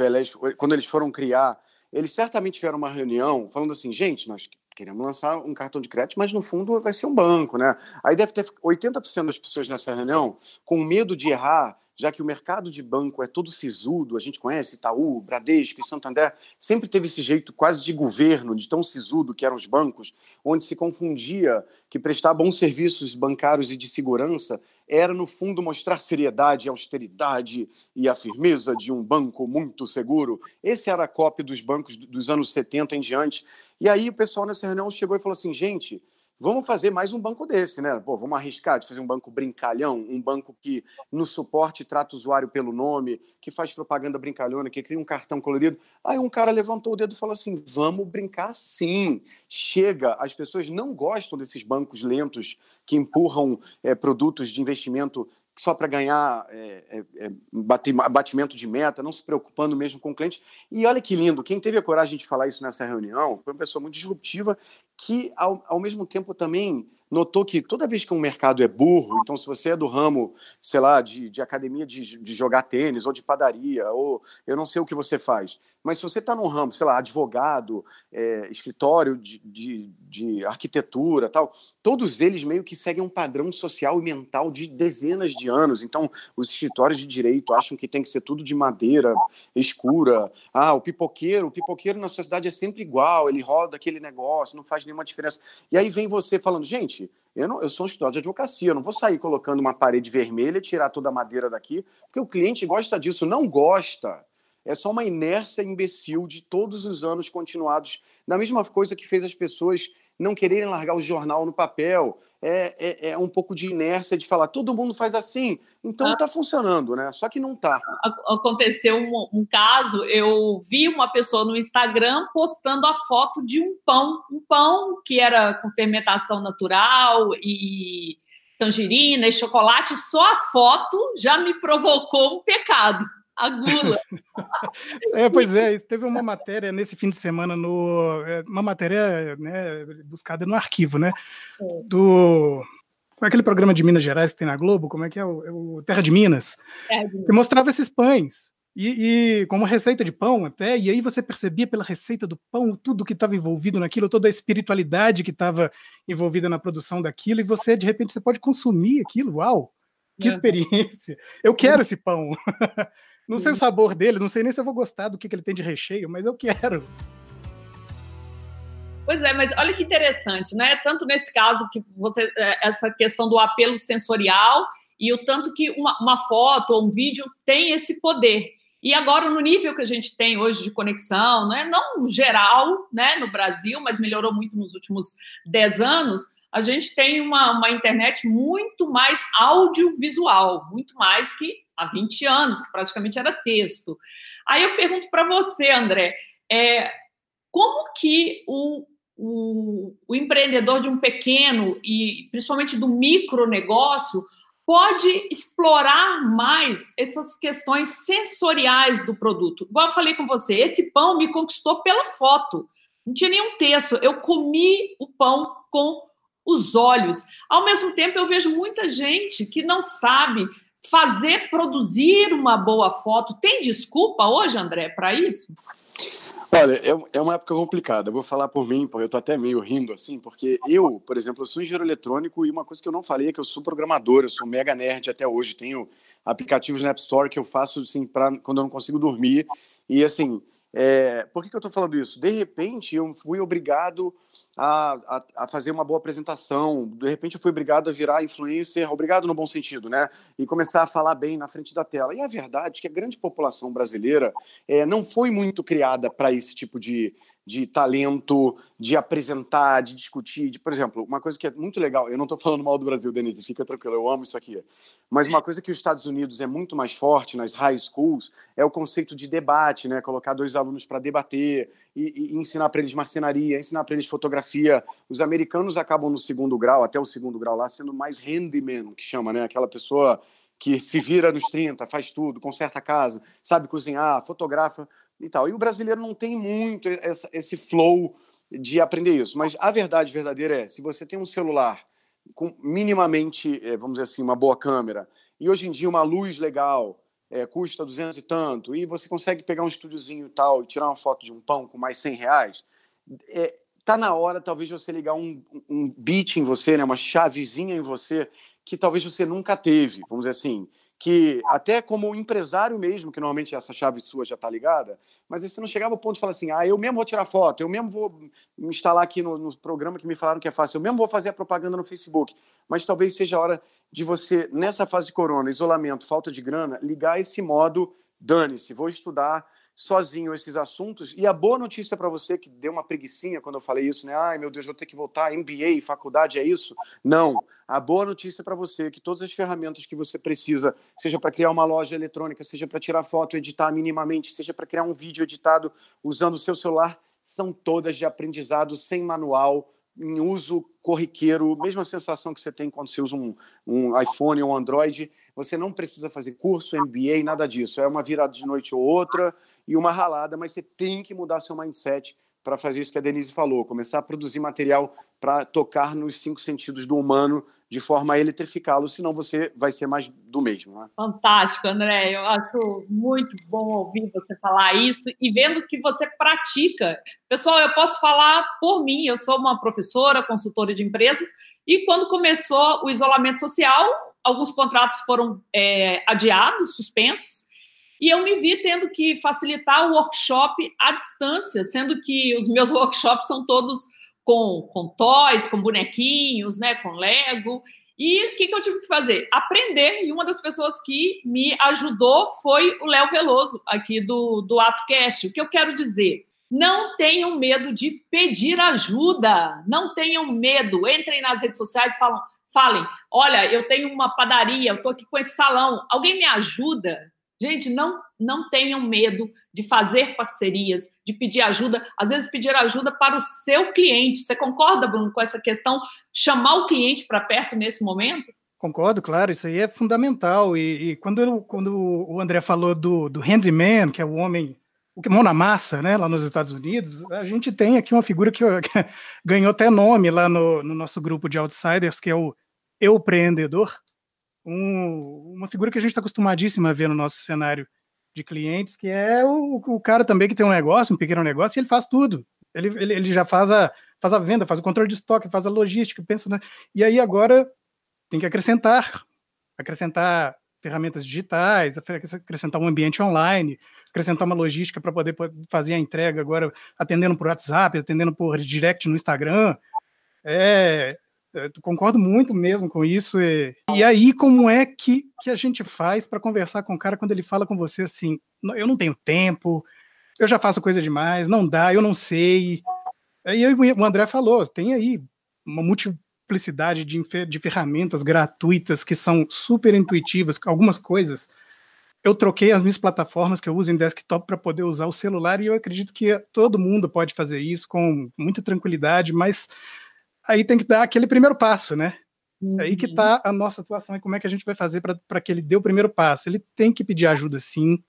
quando eles foram criar eles certamente tiveram uma reunião falando assim, gente, nós queremos lançar um cartão de crédito, mas no fundo vai ser um banco, né? Aí deve ter 80% das pessoas nessa reunião com medo de errar, já que o mercado de banco é todo sisudo, a gente conhece Itaú, Bradesco e Santander, sempre teve esse jeito quase de governo, de tão sisudo que eram os bancos, onde se confundia que prestar bons serviços bancários e de segurança era, no fundo, mostrar seriedade, austeridade e a firmeza de um banco muito seguro. Esse era a cópia dos bancos dos anos 70 em diante. E aí o pessoal nessa reunião chegou e falou assim: gente, Vamos fazer mais um banco desse, né? Pô, vamos arriscar de fazer um banco brincalhão, um banco que no suporte trata o usuário pelo nome, que faz propaganda brincalhona, que cria um cartão colorido. Aí um cara levantou o dedo e falou assim: vamos brincar sim. Chega, as pessoas não gostam desses bancos lentos que empurram é, produtos de investimento só para ganhar é, é, batimento de meta, não se preocupando mesmo com o cliente. E olha que lindo, quem teve a coragem de falar isso nessa reunião foi uma pessoa muito disruptiva que, ao, ao mesmo tempo, também notou que toda vez que um mercado é burro, então se você é do ramo, sei lá, de, de academia de, de jogar tênis ou de padaria, ou eu não sei o que você faz, mas se você está num ramo, sei lá, advogado, é, escritório de, de, de, arquitetura, tal, todos eles meio que seguem um padrão social e mental de dezenas de anos. Então, os escritórios de direito acham que tem que ser tudo de madeira escura. Ah, o pipoqueiro, o pipoqueiro na sociedade é sempre igual, ele roda aquele negócio, não faz nenhuma diferença. E aí vem você falando, gente, eu, não, eu sou um escritório de advocacia, eu não vou sair colocando uma parede vermelha e tirar toda a madeira daqui, porque o cliente gosta disso, não gosta é só uma inércia imbecil de todos os anos continuados, na mesma coisa que fez as pessoas não quererem largar o jornal no papel. É, é, é um pouco de inércia de falar, todo mundo faz assim, então está ah. funcionando, né? Só que não está. Aconteceu um, um, caso, eu vi uma pessoa no Instagram postando a foto de um pão, um pão que era com fermentação natural e tangerina e chocolate, só a foto já me provocou um pecado a gula. *laughs* é, pois é, teve uma matéria nesse fim de semana no é, uma matéria né, buscada no arquivo, né? É. Do aquele programa de Minas Gerais que tem na Globo, como é que é o, é o Terra de Minas, Terra de Minas. que mostrava esses pães. E, e, como receita de pão até, e aí você percebia pela receita do pão tudo que estava envolvido naquilo, toda a espiritualidade que estava envolvida na produção daquilo, e você, de repente, você pode consumir aquilo, uau, que experiência! Eu quero esse pão! *laughs* Não sei o sabor dele, não sei nem se eu vou gostar do que, que ele tem de recheio, mas eu quero. Pois é, mas olha que interessante, né? Tanto nesse caso que você é, essa questão do apelo sensorial e o tanto que uma, uma foto ou um vídeo tem esse poder. E agora, no nível que a gente tem hoje de conexão, né, não geral né, no Brasil, mas melhorou muito nos últimos 10 anos, a gente tem uma, uma internet muito mais audiovisual, muito mais que há 20 anos, que praticamente era texto. Aí eu pergunto para você, André, é, como que o, o, o, empreendedor de um pequeno e principalmente do micronegócio pode explorar mais essas questões sensoriais do produto? Igual eu falei com você, esse pão me conquistou pela foto. Não tinha nenhum texto. Eu comi o pão com os olhos. Ao mesmo tempo, eu vejo muita gente que não sabe fazer, produzir uma boa foto. Tem desculpa hoje, André, para isso? Olha, é, é uma época complicada. Eu vou falar por mim, porque eu tô até meio rindo assim, porque eu, por exemplo, eu sou engenheiro eletrônico e uma coisa que eu não falei é que eu sou programador, eu sou mega nerd até hoje. Tenho aplicativos na App Store que eu faço assim para quando eu não consigo dormir. E assim, é, por que, que eu estou falando isso? De repente, eu fui obrigado a, a, a, fazer uma boa apresentação. De repente eu fui obrigado a virar influencer, obrigado no bom sentido, né? E começar a falar bem na frente da tela. E a verdade é que a grande população brasileira é, não foi muito criada para esse tipo de, de talento, de apresentar, de discutir. De, por exemplo, uma coisa que é muito legal, eu não estou falando mal do Brasil, Denise, fica tranquilo, eu amo isso aqui. Mas uma coisa que os Estados Unidos é muito mais forte nas high schools é o conceito de debate, né? Colocar dois alunos para debater e, e ensinar para eles marcenaria, ensinar para eles fotografia. Os americanos acabam no segundo grau, até o segundo grau lá, sendo mais handyman, que chama, né? Aquela pessoa que se vira nos 30, faz tudo, conserta a casa, sabe cozinhar, fotografa e tal. E o brasileiro não tem muito esse flow de aprender isso. Mas a verdade verdadeira é, se você tem um celular com minimamente, é, vamos dizer assim, uma boa câmera, e hoje em dia uma luz legal é, custa 200 e tanto, e você consegue pegar um estúdiozinho e tal e tirar uma foto de um pão com mais 100 reais, é, tá na hora talvez você ligar um, um bit em você, né, uma chavezinha em você que talvez você nunca teve, vamos dizer assim que até como empresário mesmo, que normalmente essa chave sua já está ligada, mas você não chegava ao ponto de falar assim, ah, eu mesmo vou tirar foto, eu mesmo vou me instalar aqui no, no, programa que me falaram que é fácil, eu mesmo vou fazer a propaganda no Facebook, mas talvez seja a hora de você, nessa fase de corona, isolamento, falta de grana, ligar esse modo, dane-se, vou estudar, sozinho esses assuntos. E a boa notícia para você, que deu uma preguiçinha quando eu falei isso, né? Ai, meu Deus, vou ter que voltar, MBA, faculdade, é isso? Não. A boa notícia para você é que todas as ferramentas que você precisa, seja para criar uma loja eletrônica, seja para tirar foto, editar minimamente, seja para criar um vídeo editado usando o seu celular, são todas de aprendizado sem manual, em uso corriqueiro, mesma sensação que você tem quando você usa um, um iPhone ou um Android. Você não precisa fazer curso, MBA, nada disso. É uma virada de noite ou outra e uma ralada, mas você tem que mudar seu mindset para fazer isso que a Denise falou, começar a produzir material para tocar nos cinco sentidos do humano de forma a eletrificá-lo, senão você vai ser mais do mesmo. Né? Fantástico, André. Eu acho muito bom ouvir você falar isso e vendo que você pratica. Pessoal, eu posso falar por mim, eu sou uma professora, consultora de empresas, e quando começou o isolamento social, alguns contratos foram é, adiados, suspensos, e eu me vi tendo que facilitar o workshop à distância, sendo que os meus *laughs* workshops são todos com, com toys, com bonequinhos, né, com Lego. E o que, que eu tive que fazer? Aprender. E uma das pessoas que me ajudou foi o Léo Veloso, aqui do, do AtoCast. O que eu quero dizer? Não tenham medo de pedir ajuda. Não tenham medo. Entrem nas redes sociais falam, falem: olha, eu tenho uma padaria, eu estou aqui com esse salão. Alguém me ajuda? Gente, não, não tenham medo de fazer parcerias, de pedir ajuda, às vezes pedir ajuda para o seu cliente. Você concorda, Bruno, com essa questão? Chamar o cliente para perto nesse momento? Concordo, claro, isso aí é fundamental. E, e quando, eu, quando o André falou do, do handyman, que é o homem, o que mão na massa, né, lá nos Estados Unidos, a gente tem aqui uma figura que, que ganhou até nome lá no, no nosso grupo de outsiders, que é o empreendedor um, uma figura que a gente está acostumadíssima a ver no nosso cenário de clientes, que é o, o, cara também que tem um negócio, um pequeno negócio, e ele faz tudo. Ele, ele, ele já faz a, faz a venda, faz o controle de estoque, faz a logística, pensa, né? E aí agora tem que acrescentar, acrescentar ferramentas digitais, acrescentar um ambiente online, acrescentar uma logística para poder fazer a entrega agora, atendendo por WhatsApp, atendendo por direct no Instagram. É, concordo muito mesmo com isso. E, e aí, como é que, que a gente faz para conversar com o cara quando ele fala com você assim: eu não tenho tempo, eu já faço coisa demais, não dá, eu não sei. Aí o André falou: tem aí uma multiplicidade de, de ferramentas gratuitas que são super intuitivas, algumas coisas. Eu troquei as minhas plataformas que eu uso em desktop para poder usar o celular e eu acredito que todo mundo pode fazer isso com muita tranquilidade, mas aí tem que dar aquele primeiro passo, né? Uhum. Aí que está uhum. a nossa atuação e como é que a gente vai fazer para que ele dê o primeiro passo. Ele tem que pedir ajuda, sim,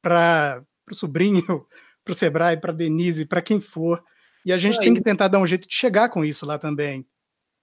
para o sobrinho, *laughs* para o Sebrae, para Denise, para quem for. E a gente tem que tentar dar um jeito de chegar com isso lá também.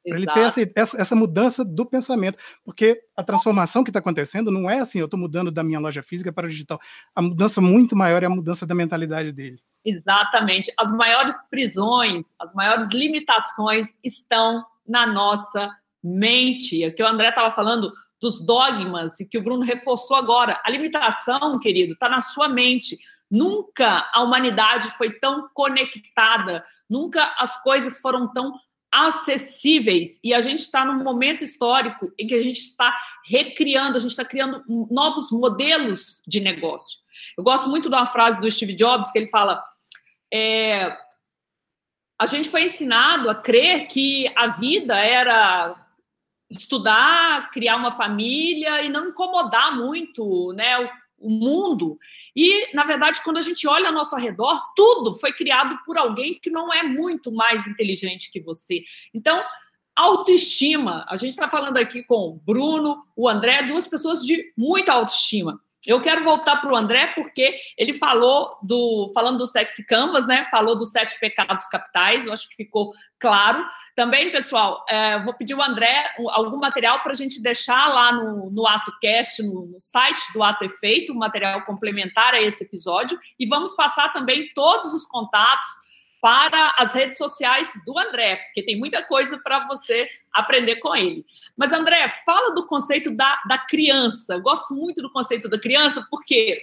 Para ele ter essa, essa, essa, mudança do pensamento. Porque a transformação que está acontecendo não é assim, eu estou mudando da minha loja física para o digital. A mudança muito maior é a mudança da mentalidade dele. Exatamente. As maiores prisões, as maiores limitações estão na nossa mente. É que o André estava falando dos dogmas e que o Bruno reforçou agora. A limitação, querido, está na sua mente. Nunca a humanidade foi tão conectada, nunca as coisas foram tão acessíveis. E a gente está num momento histórico em que a gente está recriando, a gente está criando novos modelos de negócio. Eu gosto muito de uma frase do Steve Jobs que ele fala: é, a gente foi ensinado a crer que a vida era estudar, criar uma família e não incomodar muito né, o, o mundo. E, na verdade, quando a gente olha ao nosso redor, tudo foi criado por alguém que não é muito mais inteligente que você. Então, autoestima. A gente está falando aqui com o Bruno, o André, duas pessoas de muita autoestima. Eu quero voltar para o André porque ele falou do falando do sexy canvas, né? Falou dos sete pecados capitais. Eu acho que ficou claro. Também, pessoal, é, vou pedir o André algum material para a gente deixar lá no, no AtoCast, no, no site do Ato Efeito, um material complementar a esse episódio. E vamos passar também todos os contatos para as redes sociais do André, porque tem muita coisa para você aprender com ele. Mas, André, fala do conceito da, da criança. Eu gosto muito do conceito da criança, porque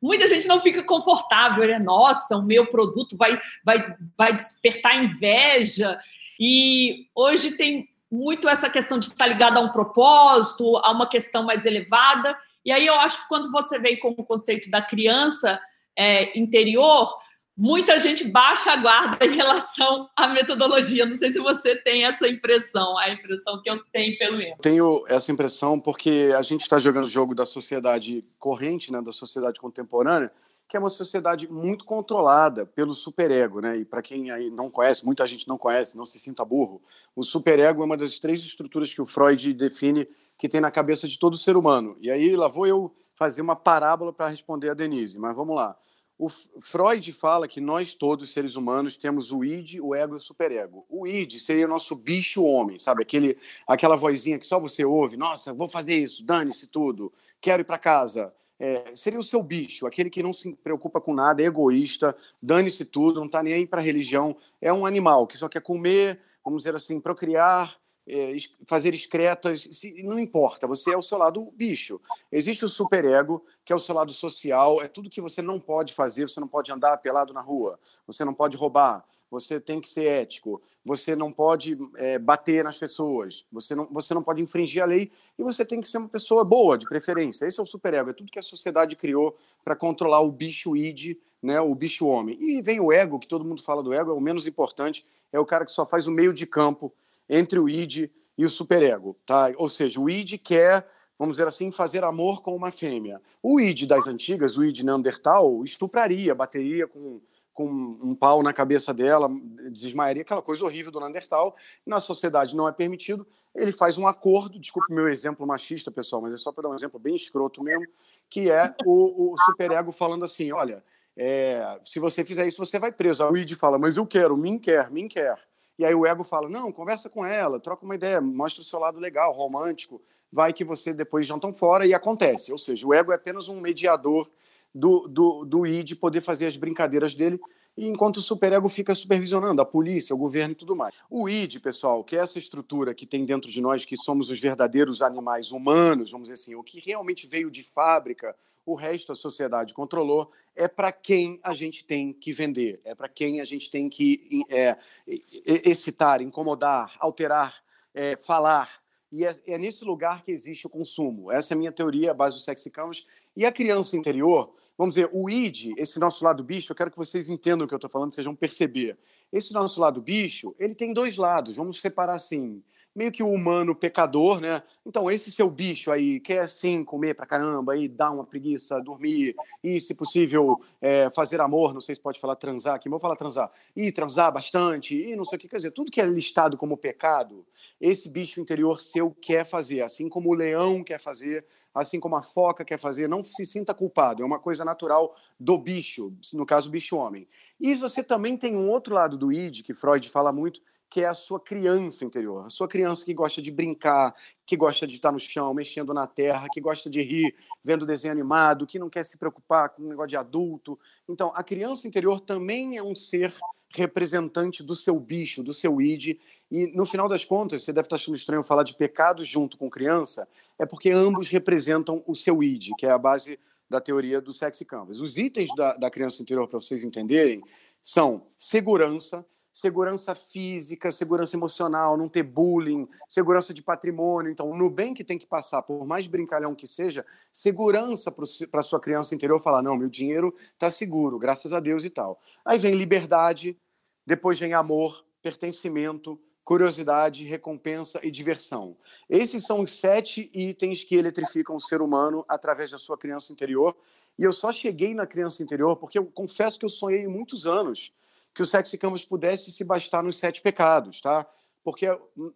muita gente não fica confortável, né? Nossa, o meu produto vai, vai, vai despertar inveja. E hoje tem muito essa questão de estar ligado a um propósito, a uma questão mais elevada. E aí eu acho que quando você vem com o conceito da criança é, interior, muita gente baixa a guarda em relação à metodologia. Não sei se você tem essa impressão, a impressão que eu tenho pelo menos. Tenho essa impressão porque a gente está jogando o jogo da sociedade corrente, né, da sociedade contemporânea, que é uma sociedade muito controlada pelo superego, né? E para quem aí não conhece, muita gente não conhece, não se sinta burro. O superego é uma das três estruturas que o Freud define que tem na cabeça de todo ser humano. E aí lá vou eu fazer uma parábola para responder a Denise, mas vamos lá. O Freud fala que nós todos, seres humanos, temos o id, o ego e o superego. O id seria o nosso bicho homem, sabe? Aquele, aquela vozinha que só você ouve. Nossa, vou fazer isso, dane-se tudo, quero ir para casa. É, seria o seu bicho, aquele que não se preocupa com nada, é egoísta, dane-se tudo, não está nem aí para religião. É um animal que só quer comer, vamos dizer assim, procriar, fazer excretas, não importa, você é o seu lado bicho. Existe o superego, que é o seu lado social, é tudo que você não pode fazer, você não pode andar pelado na rua, você não pode roubar, você tem que ser ético, você não pode é, bater nas pessoas, você não, você não pode infringir a lei e você tem que ser uma pessoa boa, de preferência. Esse é o superego, é tudo que a sociedade criou para controlar o bicho id, né, o bicho homem. E vem o ego, que todo mundo fala do ego, é o menos importante, é o cara que só faz o meio de campo entre o id e o superego, tá? Ou seja, o id quer, vamos dizer assim, fazer amor com uma fêmea. O id das antigas, o id neandertal, estupraria, bateria com, com um pau na cabeça dela, desmaiaria, aquela coisa horrível do neandertal. Na sociedade não é permitido. Ele faz um acordo, desculpe meu exemplo machista, pessoal, mas é só para dar um exemplo bem escroto mesmo, que é o, o superego falando assim, olha, é, se você fizer isso, você vai preso. A id fala, mas eu quero, mim quer, mim quer. E aí o ego fala: não, conversa com ela, troca uma ideia, mostra o seu lado legal, romântico, vai que você depois jantam fora e acontece. Ou seja, o ego é apenas um mediador do, do, do id poder fazer as brincadeiras dele, enquanto o superego fica supervisionando a polícia, o governo e tudo mais. O id, pessoal, que é essa estrutura que tem dentro de nós, que somos os verdadeiros animais humanos, vamos dizer assim, o que realmente veio de fábrica, o resto a sociedade controlou, é para quem a gente tem que vender, é para quem a gente tem que é, excitar, incomodar, alterar, é, falar. E é, é, nesse lugar que existe o consumo. Essa é a minha teoria, a base do Sexy Canvas. E a criança interior, vamos dizer, o id, esse nosso lado bicho, eu quero que vocês entendam o que eu estou falando, vão perceber. Esse nosso lado bicho, ele tem dois lados, vamos separar assim meio que o humano pecador, né? Então, esse seu bicho aí quer sim comer pra caramba, aí dar uma preguiça, dormir, e se possível é, fazer amor, não sei se pode falar transar aqui, mas vou falar transar, e transar bastante, e não sei o que, quer dizer, tudo que é listado como pecado, esse bicho interior seu quer fazer, assim como o leão quer fazer, assim como a foca quer fazer, não se sinta culpado, é uma coisa natural do bicho, no caso, bicho homem. E você também tem um outro lado do id, que Freud fala muito, que é a sua criança interior, a sua criança que gosta de brincar, que gosta de estar no chão, mexendo na terra, que gosta de rir, vendo desenho animado, que não quer se preocupar com um negócio de adulto. Então, a criança interior também é um ser representante do seu bicho, do seu id, e no final das contas, você deve estar achando estranho falar de pecado junto com criança, é porque ambos representam o seu id, que é a base da teoria do sexy canvas. Os itens da, da criança interior, para vocês entenderem, são segurança, segurança física, segurança emocional, não ter bullying, segurança de patrimônio. Então, o Nubank tem que passar, por mais brincalhão que seja, segurança para sua criança interior falar: não, meu dinheiro está seguro, graças a Deus e tal. Aí vem liberdade, depois vem amor, pertencimento, curiosidade, recompensa e diversão. Esses são os sete itens que eletrificam o ser humano através da sua criança interior. E eu só cheguei na criança interior porque eu confesso que eu sonhei muitos anos que o Sexy Canvas pudesse se bastar nos sete pecados, tá? Porque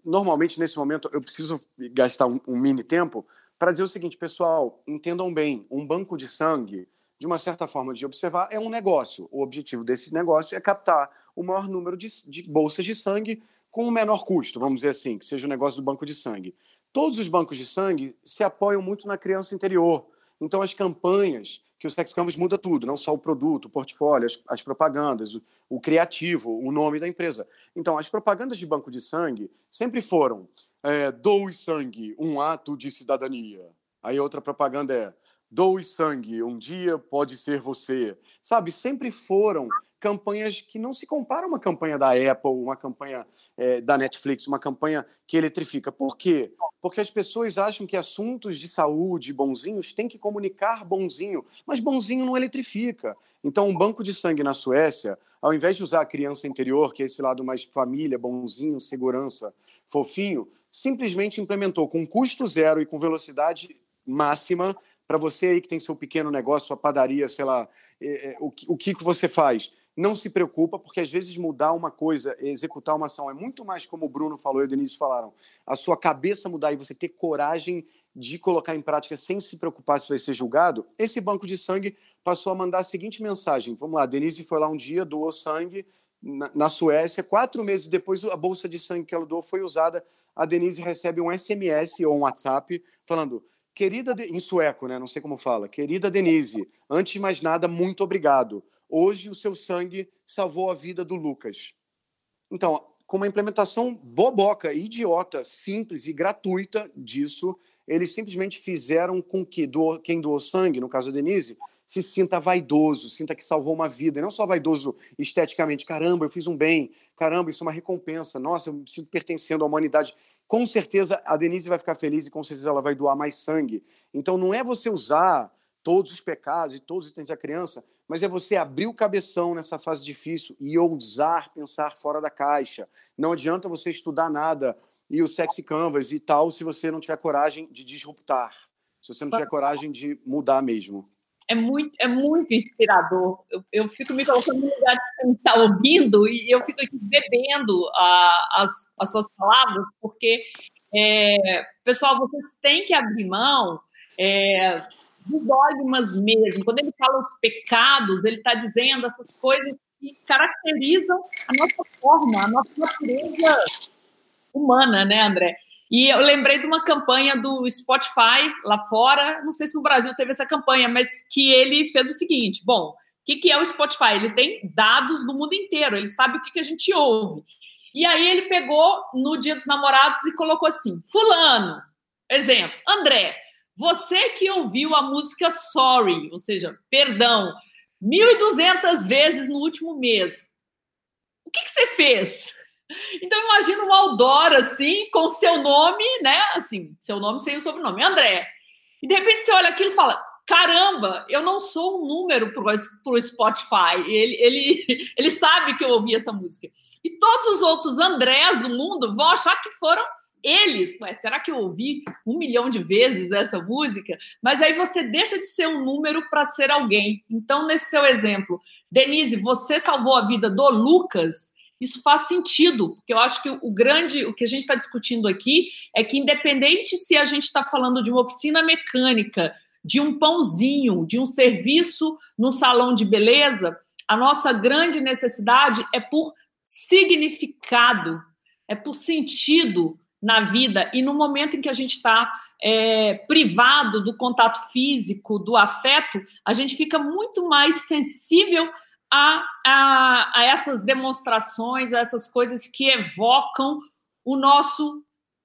normalmente nesse momento eu preciso gastar um, um mini tempo para dizer o seguinte, pessoal, entendam bem, um banco de sangue, de uma certa forma de observar, é um negócio. O objetivo desse negócio é captar o maior número de, de bolsas de sangue com o menor custo, vamos dizer assim, que seja o negócio do banco de sangue. Todos os bancos de sangue se apoiam muito na criança interior. Então, as campanhas que o Sex Canvas muda tudo, não só o produto, o portfólio, as, as propagandas, o, o, criativo, o nome da empresa. Então, as propagandas de banco de sangue sempre foram é, doe sangue, um ato de cidadania. Aí outra propaganda é doe sangue, um dia pode ser você. Sabe, sempre foram campanhas que não se comparam a uma campanha da Apple, uma campanha é, da Netflix, uma campanha que eletrifica. Por quê? Porque as pessoas acham que assuntos de saúde, bonzinhos, têm que comunicar bonzinho, mas bonzinho não eletrifica. Então, um banco de sangue na Suécia, ao invés de usar a criança interior, que é esse lado mais família, bonzinho, segurança, fofinho, simplesmente implementou com custo zero e com velocidade máxima para você aí que tem seu pequeno negócio, sua padaria, sei lá, é, é, o, que, que você faz? não se preocupa, porque às vezes mudar uma coisa, executar uma ação é muito mais como o Bruno falou e o Denise falaram, a sua cabeça mudar e você ter coragem de colocar em prática sem se preocupar se vai ser julgado. Esse banco de sangue passou a mandar a seguinte mensagem: vamos lá, Denise foi lá um dia, doou sangue na, na Suécia, quatro meses depois a bolsa de sangue que ela doou foi usada. A Denise recebe um SMS ou um WhatsApp falando querida, de... em sueco, né? Não sei como fala. Querida Denise, antes de mais nada, muito obrigado. Hoje o seu sangue salvou a vida do Lucas. Então, com uma implementação boboca, idiota, simples e gratuita disso, eles simplesmente fizeram com que quem doou sangue, no caso a Denise, se sinta vaidoso, sinta que salvou uma vida, e não só vaidoso esteticamente, caramba, eu fiz um bem, caramba, isso é uma recompensa, nossa, eu me sinto pertencendo à humanidade. Com certeza a Denise vai ficar feliz e com certeza ela vai doar mais sangue. Então não é você usar todos os pecados e todos os itens da criança mas é você abrir o cabeção nessa fase difícil e ousar pensar fora da caixa. Não adianta você estudar nada e o sexy canvas e tal se você não tiver coragem de disruptar, se você não tiver coragem de mudar mesmo. É muito, é muito inspirador. Eu, eu fico me colocando no lugar de quem está ouvindo e eu fico aqui bebendo a, as, as suas palavras, porque, é, pessoal, vocês têm que abrir mão é, dos dogmas mesmo. Quando ele fala os pecados, ele está dizendo essas coisas que caracterizam a nossa forma, a nossa natureza humana, né, André? E eu lembrei de uma campanha do Spotify lá fora, não sei se no Brasil teve essa campanha, mas que ele fez o seguinte: bom, o que, que é o Spotify? Ele tem dados do mundo inteiro, ele sabe o que, que a gente ouve. E aí ele pegou no Dia dos Namorados e colocou assim: Fulano, exemplo, André, você que ouviu a música Sorry, ou seja, perdão, 1.200 vezes no último mês, o que, que você fez? Então imagina um outdoor assim, com seu nome, né? Assim, seu nome sem o sobrenome, André. E de repente você olha aquilo e fala: caramba, eu não sou um número para o Spotify. Ele, ele, *laughs* ele sabe que eu ouvi essa música. E todos os outros Andrés do mundo vão achar que foram eles, ué, será que eu ouvi um milhão de vezes essa música? Mas aí você deixa de ser um número para ser alguém. Então, nesse seu exemplo, Denise, você salvou a vida do Lucas. Isso faz sentido, porque eu acho que o grande, o que a gente está discutindo aqui é que, independente se a gente está falando de uma oficina mecânica, de um pãozinho, de um serviço no salão de beleza, a nossa grande necessidade é por significado, é por sentido, na vida. E no momento em que a gente está é, privado do contato físico, do afeto, a gente fica muito mais sensível a, a, a essas demonstrações, a essas coisas que evocam o nosso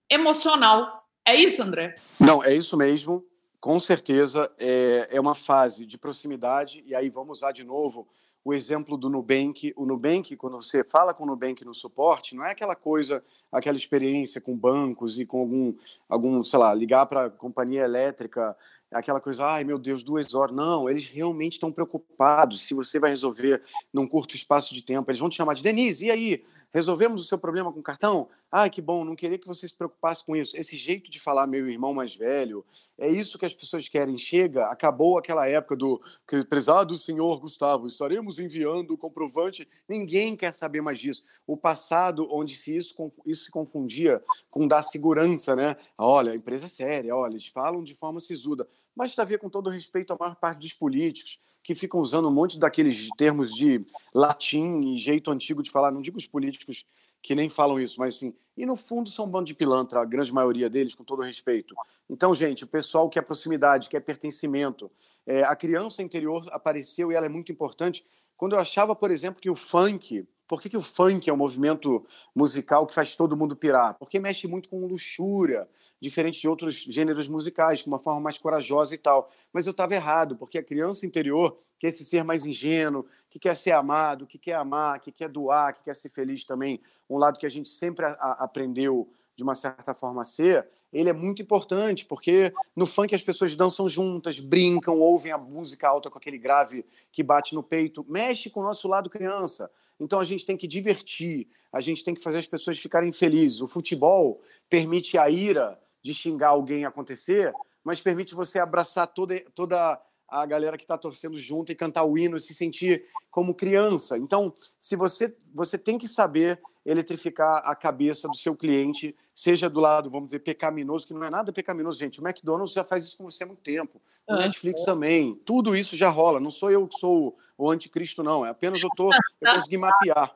emocional. É isso, André? Não, é isso mesmo. Com certeza é, é uma fase de proximidade, e aí vamos usar de novo o exemplo do Nubank. O Nubank, quando você fala com o Nubank no suporte, não é aquela coisa, aquela experiência com bancos e com algum, algum sei lá, ligar para a companhia elétrica, aquela coisa, ai meu Deus, duas horas. Não, eles realmente estão preocupados se você vai resolver num curto espaço de tempo. Eles vão te chamar de Denise, e aí? Resolvemos o seu problema com cartão? Ah, que bom, não queria que você se preocupasse com isso. Esse jeito de falar, meu irmão mais velho, é isso que as pessoas querem. Chega, acabou aquela época do prezado senhor Gustavo, estaremos enviando o comprovante. Ninguém quer saber mais disso. O passado, onde se isso, isso se confundia com dar segurança, né? Olha, a empresa é séria, olha, eles falam de forma sisuda. Mas ver com todo respeito à maior parte dos políticos que ficam usando um monte daqueles termos de latim e jeito antigo de falar. Não digo os políticos que nem falam isso, mas assim. E no fundo são um bando de pilantra, a grande maioria deles, com todo respeito. Então, gente, o pessoal quer proximidade, quer pertencimento. É, a criança interior apareceu e ela é muito importante. Quando eu achava, por exemplo, que o funk por que, que o funk é um movimento musical que faz todo mundo pirar? Porque mexe muito com luxúria, diferente de outros gêneros musicais, de uma forma mais corajosa e tal. Mas eu estava errado, porque a criança interior quer se ser mais ingênuo, que quer ser amado, que quer amar, que quer doar, que quer ser feliz também. Um lado que a gente sempre a, aprendeu de uma certa forma a ser, ele é muito importante, porque no funk as pessoas dançam juntas, brincam, ouvem a música alta com aquele grave que bate no peito, mexe com o nosso lado criança. Então a gente tem que divertir, a gente tem que fazer as pessoas ficarem felizes. O futebol permite a ira de xingar alguém acontecer, mas permite você abraçar toda, toda a galera que está torcendo junto e cantar o hino e se sentir como criança. Então, se você você tem que saber eletrificar a cabeça do seu cliente, seja do lado, vamos dizer, pecaminoso, que não é nada pecaminoso, gente. O McDonald's já faz isso com você há muito tempo. O ah, Netflix é. também. Tudo isso já rola. Não sou eu que sou o anticristo, não. É apenas eu, tô, eu consegui mapear.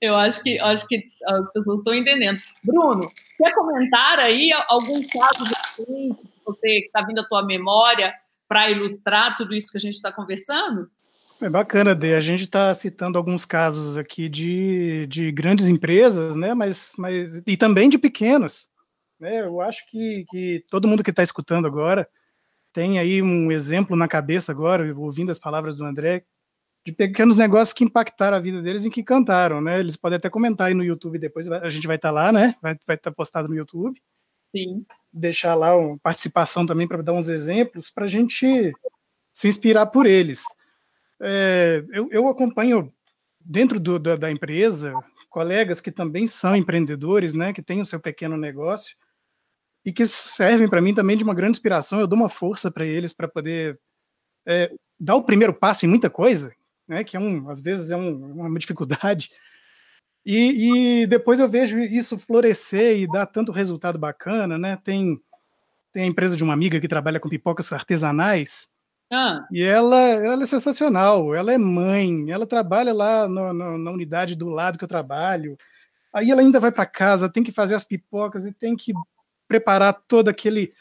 Eu acho que, acho que as pessoas estão entendendo. Bruno, quer comentar aí algum caso recente que você está vindo à tua memória para ilustrar tudo isso que a gente está conversando? É bacana, Dê. A gente está citando alguns casos aqui de, de grandes empresas, né? Mas, mas e também de pequenos. Né? Eu acho que, que todo mundo que está escutando agora tem aí um exemplo na cabeça agora, ouvindo as palavras do André, de pequenos negócios que impactaram a vida deles e que cantaram, né? Eles podem até comentar aí no YouTube depois, a gente vai estar tá lá, né? Vai estar tá postado no YouTube. Sim. Deixar lá uma participação também para dar uns exemplos para a gente se inspirar por eles. É, eu, eu, acompanho dentro do, da, da, empresa colegas que também são empreendedores, né, que têm o seu pequeno negócio e que servem para mim também de uma grande inspiração. Eu dou uma força para eles para poder é, dar o primeiro passo em muita coisa, né, que é um, às vezes é um, uma dificuldade. E, e, depois eu vejo isso florescer e dar tanto resultado bacana, né? Tem, tem a empresa de uma amiga que trabalha com pipocas artesanais ah. E ela, ela é sensacional. Ela é mãe, ela trabalha lá no, no, na unidade do lado que eu trabalho. Aí ela ainda vai para casa, tem que fazer as pipocas e tem que preparar todo aquele.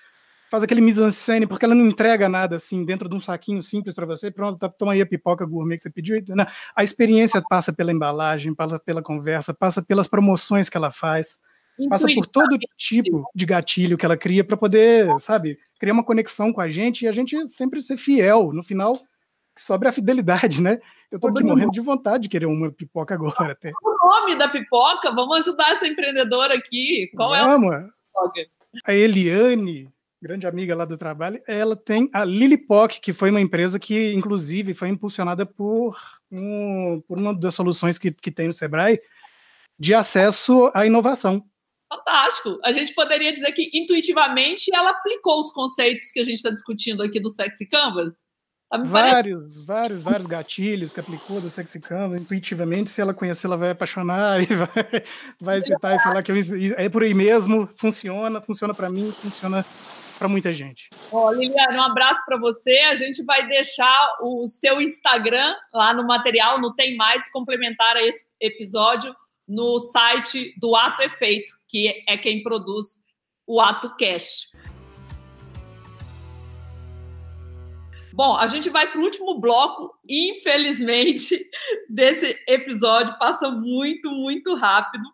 Faz aquele mise-en-scène, porque ela não entrega nada assim dentro de um saquinho simples para você. Pronto, tá, toma aí a pipoca gourmet que você pediu. Não, a experiência passa pela embalagem, passa pela conversa, passa pelas promoções que ela faz passa por todo tipo de gatilho que ela cria para poder, sabe, criar uma conexão com a gente e a gente sempre ser fiel. No final, sobre a fidelidade, né? Eu tô aqui morrendo de vontade de querer uma pipoca agora até. O nome da pipoca? Vamos ajudar essa empreendedora aqui. Qual Vamos. é a pipoca? A Eliane, grande amiga lá do trabalho, ela tem a Lilipoc, que foi uma empresa que, inclusive, foi impulsionada por, um, por uma das soluções que, que tem no Sebrae de acesso à inovação fantástico. A gente poderia dizer que intuitivamente ela aplicou os conceitos que a gente está discutindo aqui do Sexy Canvas. Vários, parece... vários, vários gatilhos que aplicou do Sexy Canvas. Intuitivamente, se ela conhecer, ela vai apaixonar *laughs* e vai, vai citar e falar que é por aí mesmo. Funciona, funciona para mim, funciona para muita gente. Oh, Liliana, um abraço para você. A gente vai deixar o seu Instagram lá no material, no Tem Mais, complementar a esse episódio no site do Ato Efeito, que é quem produz o Ato Cast. Bom, a gente vai para o último bloco, infelizmente, *laughs* desse episódio. Passa muito, muito rápido.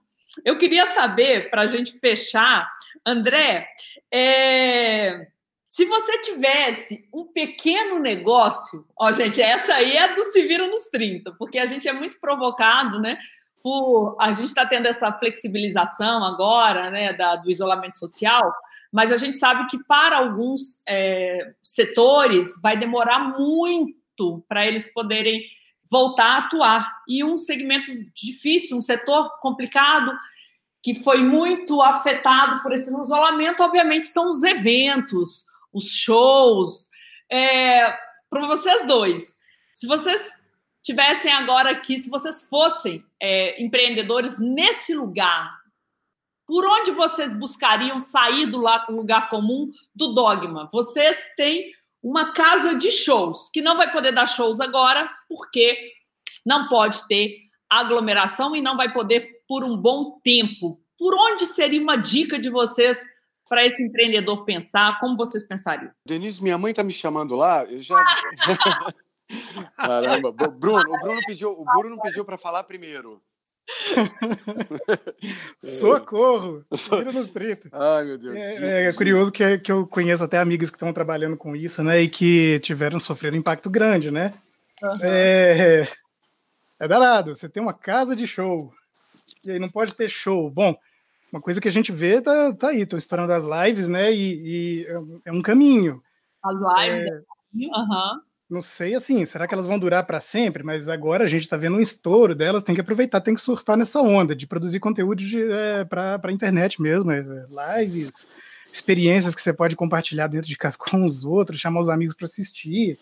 Eu queria saber, para a gente fechar, André, é... Se você tivesse um pequeno negócio, ó, gente, essa aí é do Se Vira nos 30, porque a gente é muito provocado, né? Por a gente está tendo essa flexibilização agora, né, da, do isolamento social, mas a gente sabe que para alguns é, setores vai demorar muito para eles poderem voltar a atuar. E um segmento difícil, um setor complicado, que foi muito afetado por esse isolamento, obviamente, são os eventos, os shows. É, para vocês dois, se vocês tivessem agora aqui, se vocês fossem é, empreendedores nesse lugar, por onde vocês buscariam sair do lugar comum do dogma? Vocês têm uma casa de shows, que não vai poder dar shows agora, porque não pode ter aglomeração e não vai poder por um bom tempo. Por onde seria uma dica de vocês para esse empreendedor pensar? Como vocês pensariam? Denise, minha mãe está me chamando lá. Eu já. *laughs* Caramba, Bruno, o Bruno pediu, o Bruno pediu para falar primeiro. *laughs* *laughs* Socorro! Vira nos 30. Ai, meu Deus. É, é curioso que, que eu conheço até amigos que estão trabalhando com isso, né? E que tiveram sofrendo um impacto grande, né? Uhum. É, é danado. Você tem uma casa de show. E aí não pode ter show. Bom, uma coisa que a gente vê tá, tá aí, estão estourando as lives, né? E, e, é um caminho. As lives, é, é um caminho, aham. Uhum não sei assim, será que elas vão durar para sempre? Mas agora a gente está vendo um estouro delas, tem que aproveitar, tem que surfar nessa onda de produzir conteúdo é, para a internet mesmo, é, lives, experiências que você pode compartilhar dentro de casa *laughs* com os outros, chamar os amigos para assistir.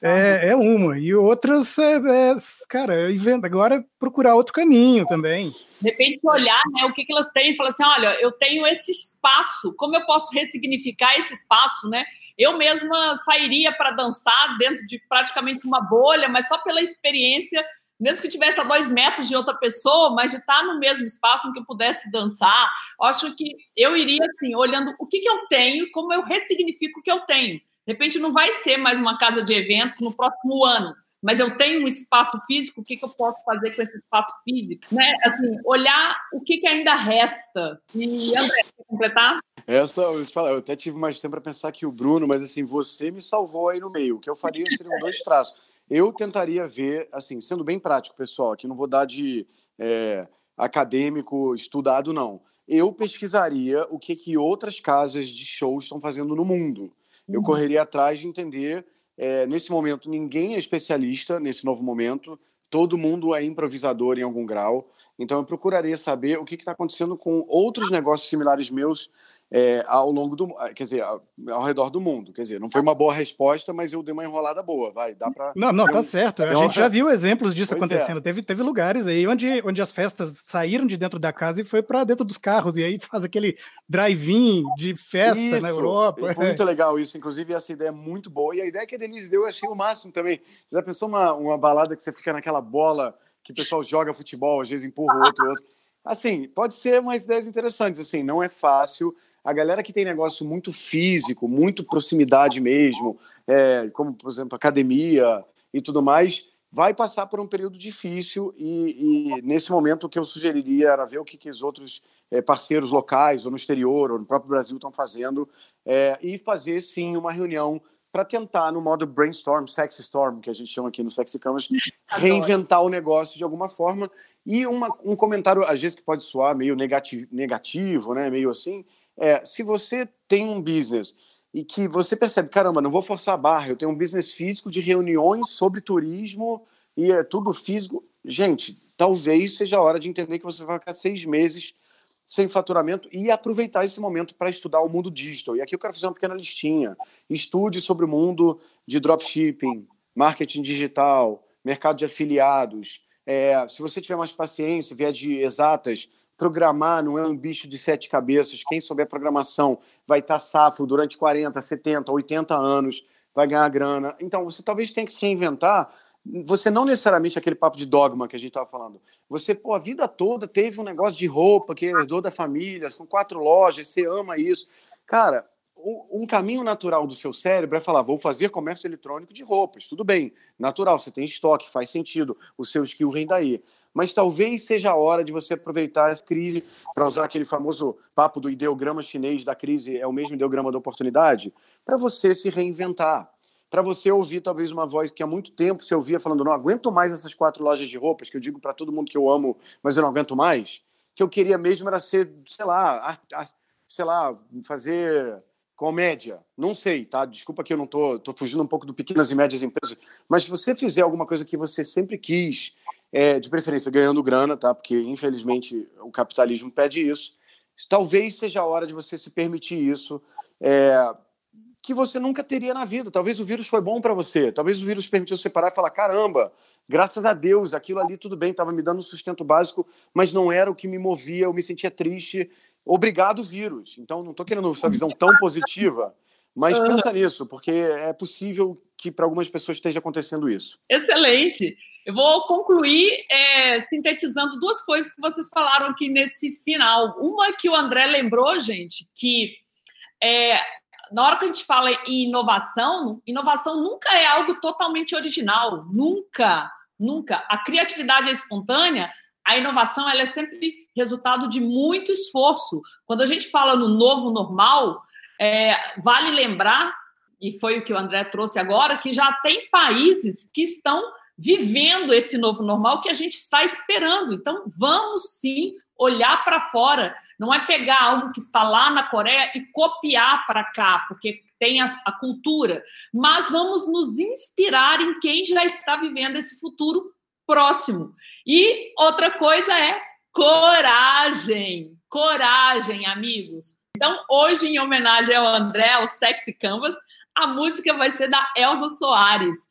É, é, uma. E outras, é, é, cara, agora é procurar outro caminho também. De repente, olhar né, o que, que elas têm e falar assim: olha, eu tenho esse espaço, como eu posso ressignificar esse espaço, né? Eu mesma sairia para dançar dentro de praticamente uma bolha, mas só pela experiência, mesmo que tivesse a dois metros de outra pessoa, mas de estar no mesmo espaço em que eu pudesse dançar. Acho que eu iria assim, olhando o que, que eu tenho, como eu ressignifico o que eu tenho. De repente, não vai ser mais uma casa de eventos no próximo ano, mas eu tenho um espaço físico, o que, que eu posso fazer com esse espaço físico? Né? Assim, olhar o que, que ainda resta. E, André, quer completar? Essa, eu, te falar, eu até tive mais tempo para pensar que o Bruno, mas assim, você me salvou aí no meio. O que eu faria seriam dois traços. Eu tentaria ver, assim, sendo bem prático, pessoal, aqui não vou dar de é, acadêmico estudado, não. Eu pesquisaria o que, que outras casas de shows estão fazendo no mundo. Eu uhum. correria atrás de entender. É, nesse momento, ninguém é especialista nesse novo momento, todo mundo é improvisador em algum grau. Então, eu procuraria saber o que está acontecendo com outros negócios similares meus é, ao longo do, quer dizer, ao redor do mundo. Quer dizer, não foi uma boa resposta, mas eu dei uma enrolada boa, vai, dá para. Não, não, tá certo. A gente já viu exemplos disso pois é. acontecendo. É. Teve, teve lugares aí onde, onde as festas saíram de dentro da casa e foi para dentro dos carros e aí faz aquele drive-in de festa isso, na Europa. Foi muito legal isso. Inclusive essa ideia é muito boa e a ideia que a Denise deu eu achei o máximo também. Já pensou uma, uma balada que você fica naquela bola que o pessoal joga futebol, às vezes empurra o outro, outro. Assim, pode ser umas ideias interessantes. Assim, não é fácil a galera que tem negócio muito físico, muito proximidade mesmo, é, como, por exemplo, academia e tudo mais, vai passar por um período difícil e, e nesse momento o que eu sugeriria era ver o que, que os outros é, parceiros locais ou no exterior ou no próprio Brasil estão fazendo é, e fazer, sim, uma reunião para tentar, no modo brainstorm, sex storm, que a gente chama aqui no Sexy Camas, *laughs* reinventar o negócio de alguma forma. E uma, um comentário, às vezes, que pode soar meio negativo, negativo né? meio assim, é, se você tem um business e que você percebe, caramba, não vou forçar a barra, eu tenho um business físico de reuniões sobre turismo e é tudo físico. Gente, talvez seja a hora de entender que você vai ficar seis meses sem faturamento e aproveitar esse momento para estudar o mundo digital. E aqui eu quero fazer uma pequena listinha. Estude sobre o mundo de dropshipping, marketing digital, mercado de afiliados. É, se você tiver mais paciência, vier de exatas, Programar não é um bicho de sete cabeças. Quem souber programação vai estar safo durante 40, 70, 80 anos, vai ganhar grana. Então, você talvez tenha que se reinventar. Você não necessariamente aquele papo de dogma que a gente estava falando. Você, pô, a vida toda teve um negócio de roupa que herdou da família, com quatro lojas, você ama isso. Cara, um caminho natural do seu cérebro é falar: vou fazer comércio eletrônico de roupas. Tudo bem, natural, você tem estoque, faz sentido, o seu skill vem daí. Mas talvez seja a hora de você aproveitar essa crise para usar aquele famoso papo do ideograma chinês da crise, é o mesmo ideograma da oportunidade, para você se reinventar. Para você ouvir talvez uma voz que há muito tempo você ouvia falando: não aguento mais essas quatro lojas de roupas, que eu digo para todo mundo que eu amo, mas eu não aguento mais. Que eu queria mesmo era ser, sei lá, sei lá, fazer comédia. Não sei, tá? Desculpa que eu não tô, tô fugindo um pouco do pequenas e médias empresas, mas se você fizer alguma coisa que você sempre quis, é, de preferência ganhando grana, tá? Porque infelizmente o capitalismo pede isso. Talvez seja a hora de você se permitir isso, é, que você nunca teria na vida. Talvez o vírus foi bom para você. Talvez o vírus permitiu você parar e falar: caramba, graças a Deus, aquilo ali tudo bem, estava me dando um sustento básico, mas não era o que me movia. Eu me sentia triste obrigado vírus. Então, não estou querendo essa visão tão positiva, mas pensa nisso, porque é possível que para algumas pessoas esteja acontecendo isso. Excelente. Eu vou concluir é, sintetizando duas coisas que vocês falaram aqui nesse final. Uma que o André lembrou, gente, que é, na hora que a gente fala em inovação, inovação nunca é algo totalmente original. Nunca, nunca. A criatividade é espontânea, a inovação ela é sempre resultado de muito esforço. Quando a gente fala no novo normal, é, vale lembrar, e foi o que o André trouxe agora, que já tem países que estão vivendo esse novo normal que a gente está esperando. Então, vamos sim olhar para fora. Não é pegar algo que está lá na Coreia e copiar para cá, porque tem a, a, cultura, mas vamos nos inspirar em quem já está vivendo esse futuro próximo. E outra coisa é coragem. Coragem, amigos. Então, hoje, em homenagem ao André, ao Sexy Canvas, a música vai ser da Elza Soares.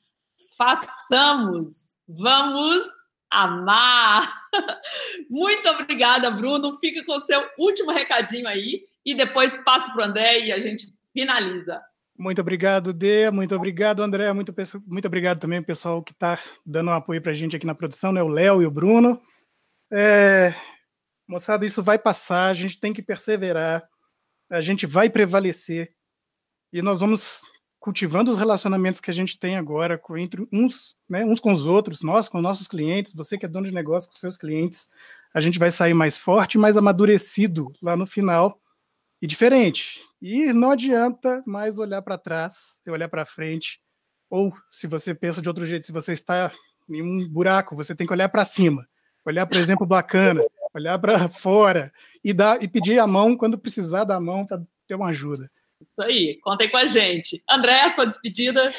Façamos, vamos amar. *laughs* Muito obrigada, Bruno. Fica com o seu último recadinho aí e depois passo para o André e a gente finaliza. Muito obrigado, Dê. Muito obrigado, André. Muito, muito obrigado também ao pessoal que está dando um apoio para a gente aqui na produção, né? o Léo e o Bruno. É... Moçada, isso vai passar, a gente tem que perseverar, a gente vai prevalecer e nós vamos cultivando os relacionamentos que a gente tem agora com, entre uns, né, uns com os outros, nós com nossos clientes, você que é dono de negócio com seus clientes, a gente vai sair mais forte, mais amadurecido lá no final e diferente. E não adianta mais olhar para trás e olhar para frente. Ou, se você pensa de outro jeito, se você está em um buraco, você tem que olhar para cima, olhar para exemplo bacana, olhar para fora e dar e pedir a mão quando precisar da mão para ter uma ajuda. Isso aí, contem com a gente. André, sua despedida.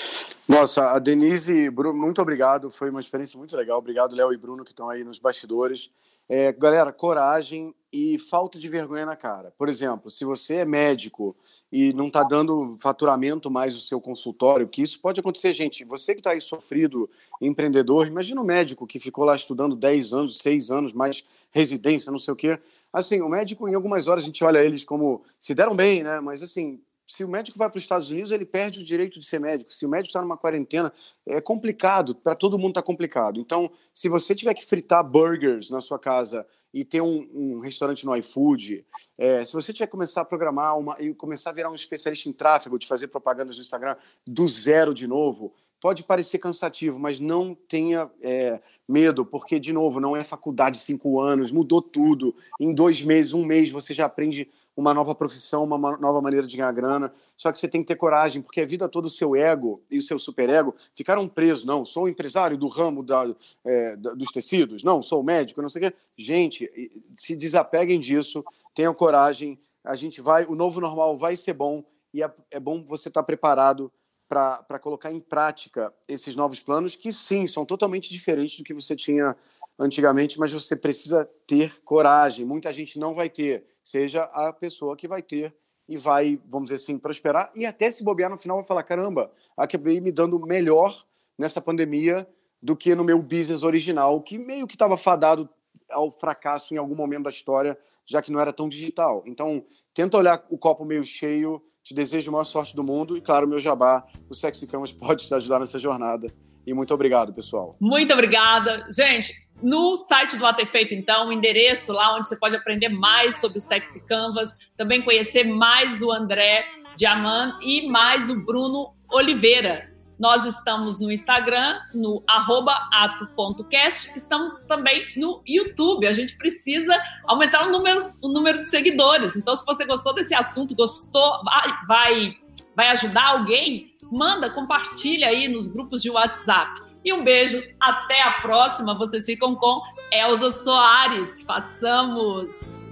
Nossa, a Denise, Bruno, muito obrigado. Foi uma experiência muito legal. Obrigado, Léo e Bruno, que estão aí nos bastidores. É, galera, coragem e falta de vergonha na cara. Por exemplo, se você é médico e não está dando faturamento mais o seu consultório, que isso pode acontecer, gente. Você que está aí sofrido, empreendedor, imagina o um médico que ficou lá estudando 10 anos, 6 anos, mais residência, não sei o quê. Assim, o médico, em algumas horas, a gente olha eles como se deram bem, né? Mas, assim, se o médico vai para os Estados Unidos, ele perde o direito de ser médico. Se o médico está numa quarentena, é complicado, para todo mundo está complicado. Então, se você tiver que fritar burgers na sua casa e ter um, um restaurante no iFood, é, se você tiver que começar a programar uma, e começar a virar um especialista em tráfego, de fazer propagandas no Instagram do zero de novo, pode parecer cansativo, mas não tenha é, medo, porque, de novo, não é faculdade cinco anos, mudou tudo. Em dois meses, um mês, você já aprende uma nova profissão, uma nova maneira de ganhar grana. Só que você tem que ter coragem, porque a vida toda o seu ego e o seu superego ficaram presos. Não, sou empresário do ramo da, é, dos tecidos, não, sou médico, não sei o quê. Gente, se desapeguem disso, tenham coragem. A gente vai, o novo normal vai ser bom e é, é bom você estar preparado para colocar em prática esses novos planos, que sim, são totalmente diferentes do que você tinha antigamente, mas você precisa ter coragem. Muita gente não vai ter seja a pessoa que vai ter e vai, vamos dizer assim, prosperar e até se bobear no final vai falar: caramba, acabei me dando melhor nessa pandemia do que no meu business original, que meio que estava fadado ao fracasso em algum momento da história, já que não era tão digital. Então, tenta olhar o copo meio cheio. Te desejo a maior sorte do mundo e, claro, meu jabá, o Sexy Camas *laughs* pode te ajudar nessa jornada. E muito obrigado, pessoal. Muito obrigada. Gente, no site do AT Feito, então, o endereço lá onde você pode aprender mais sobre o Sexy Canvas, também conhecer mais o André Diamant e mais o Bruno Oliveira. Nós estamos no Instagram, no ato.cast, estamos também no YouTube. A gente precisa aumentar o número, o número de seguidores. Então, se você gostou desse assunto, gostou, vai, vai ajudar alguém, manda, compartilha aí nos grupos de WhatsApp. E um beijo, até a próxima. Vocês ficam com Elza Soares. Façamos!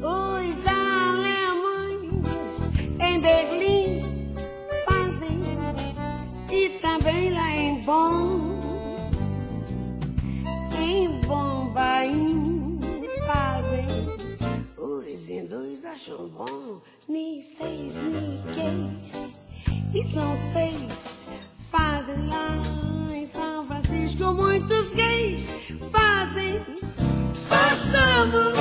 Os alemães em Berlim e também lá em Bonn, em Bombaim fazem. Os hindus acham bom, ni seis, ni queis, e são seis, fazem lá em São Francisco muitos gays. Fazem, façamos,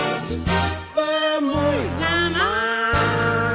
vamos amar.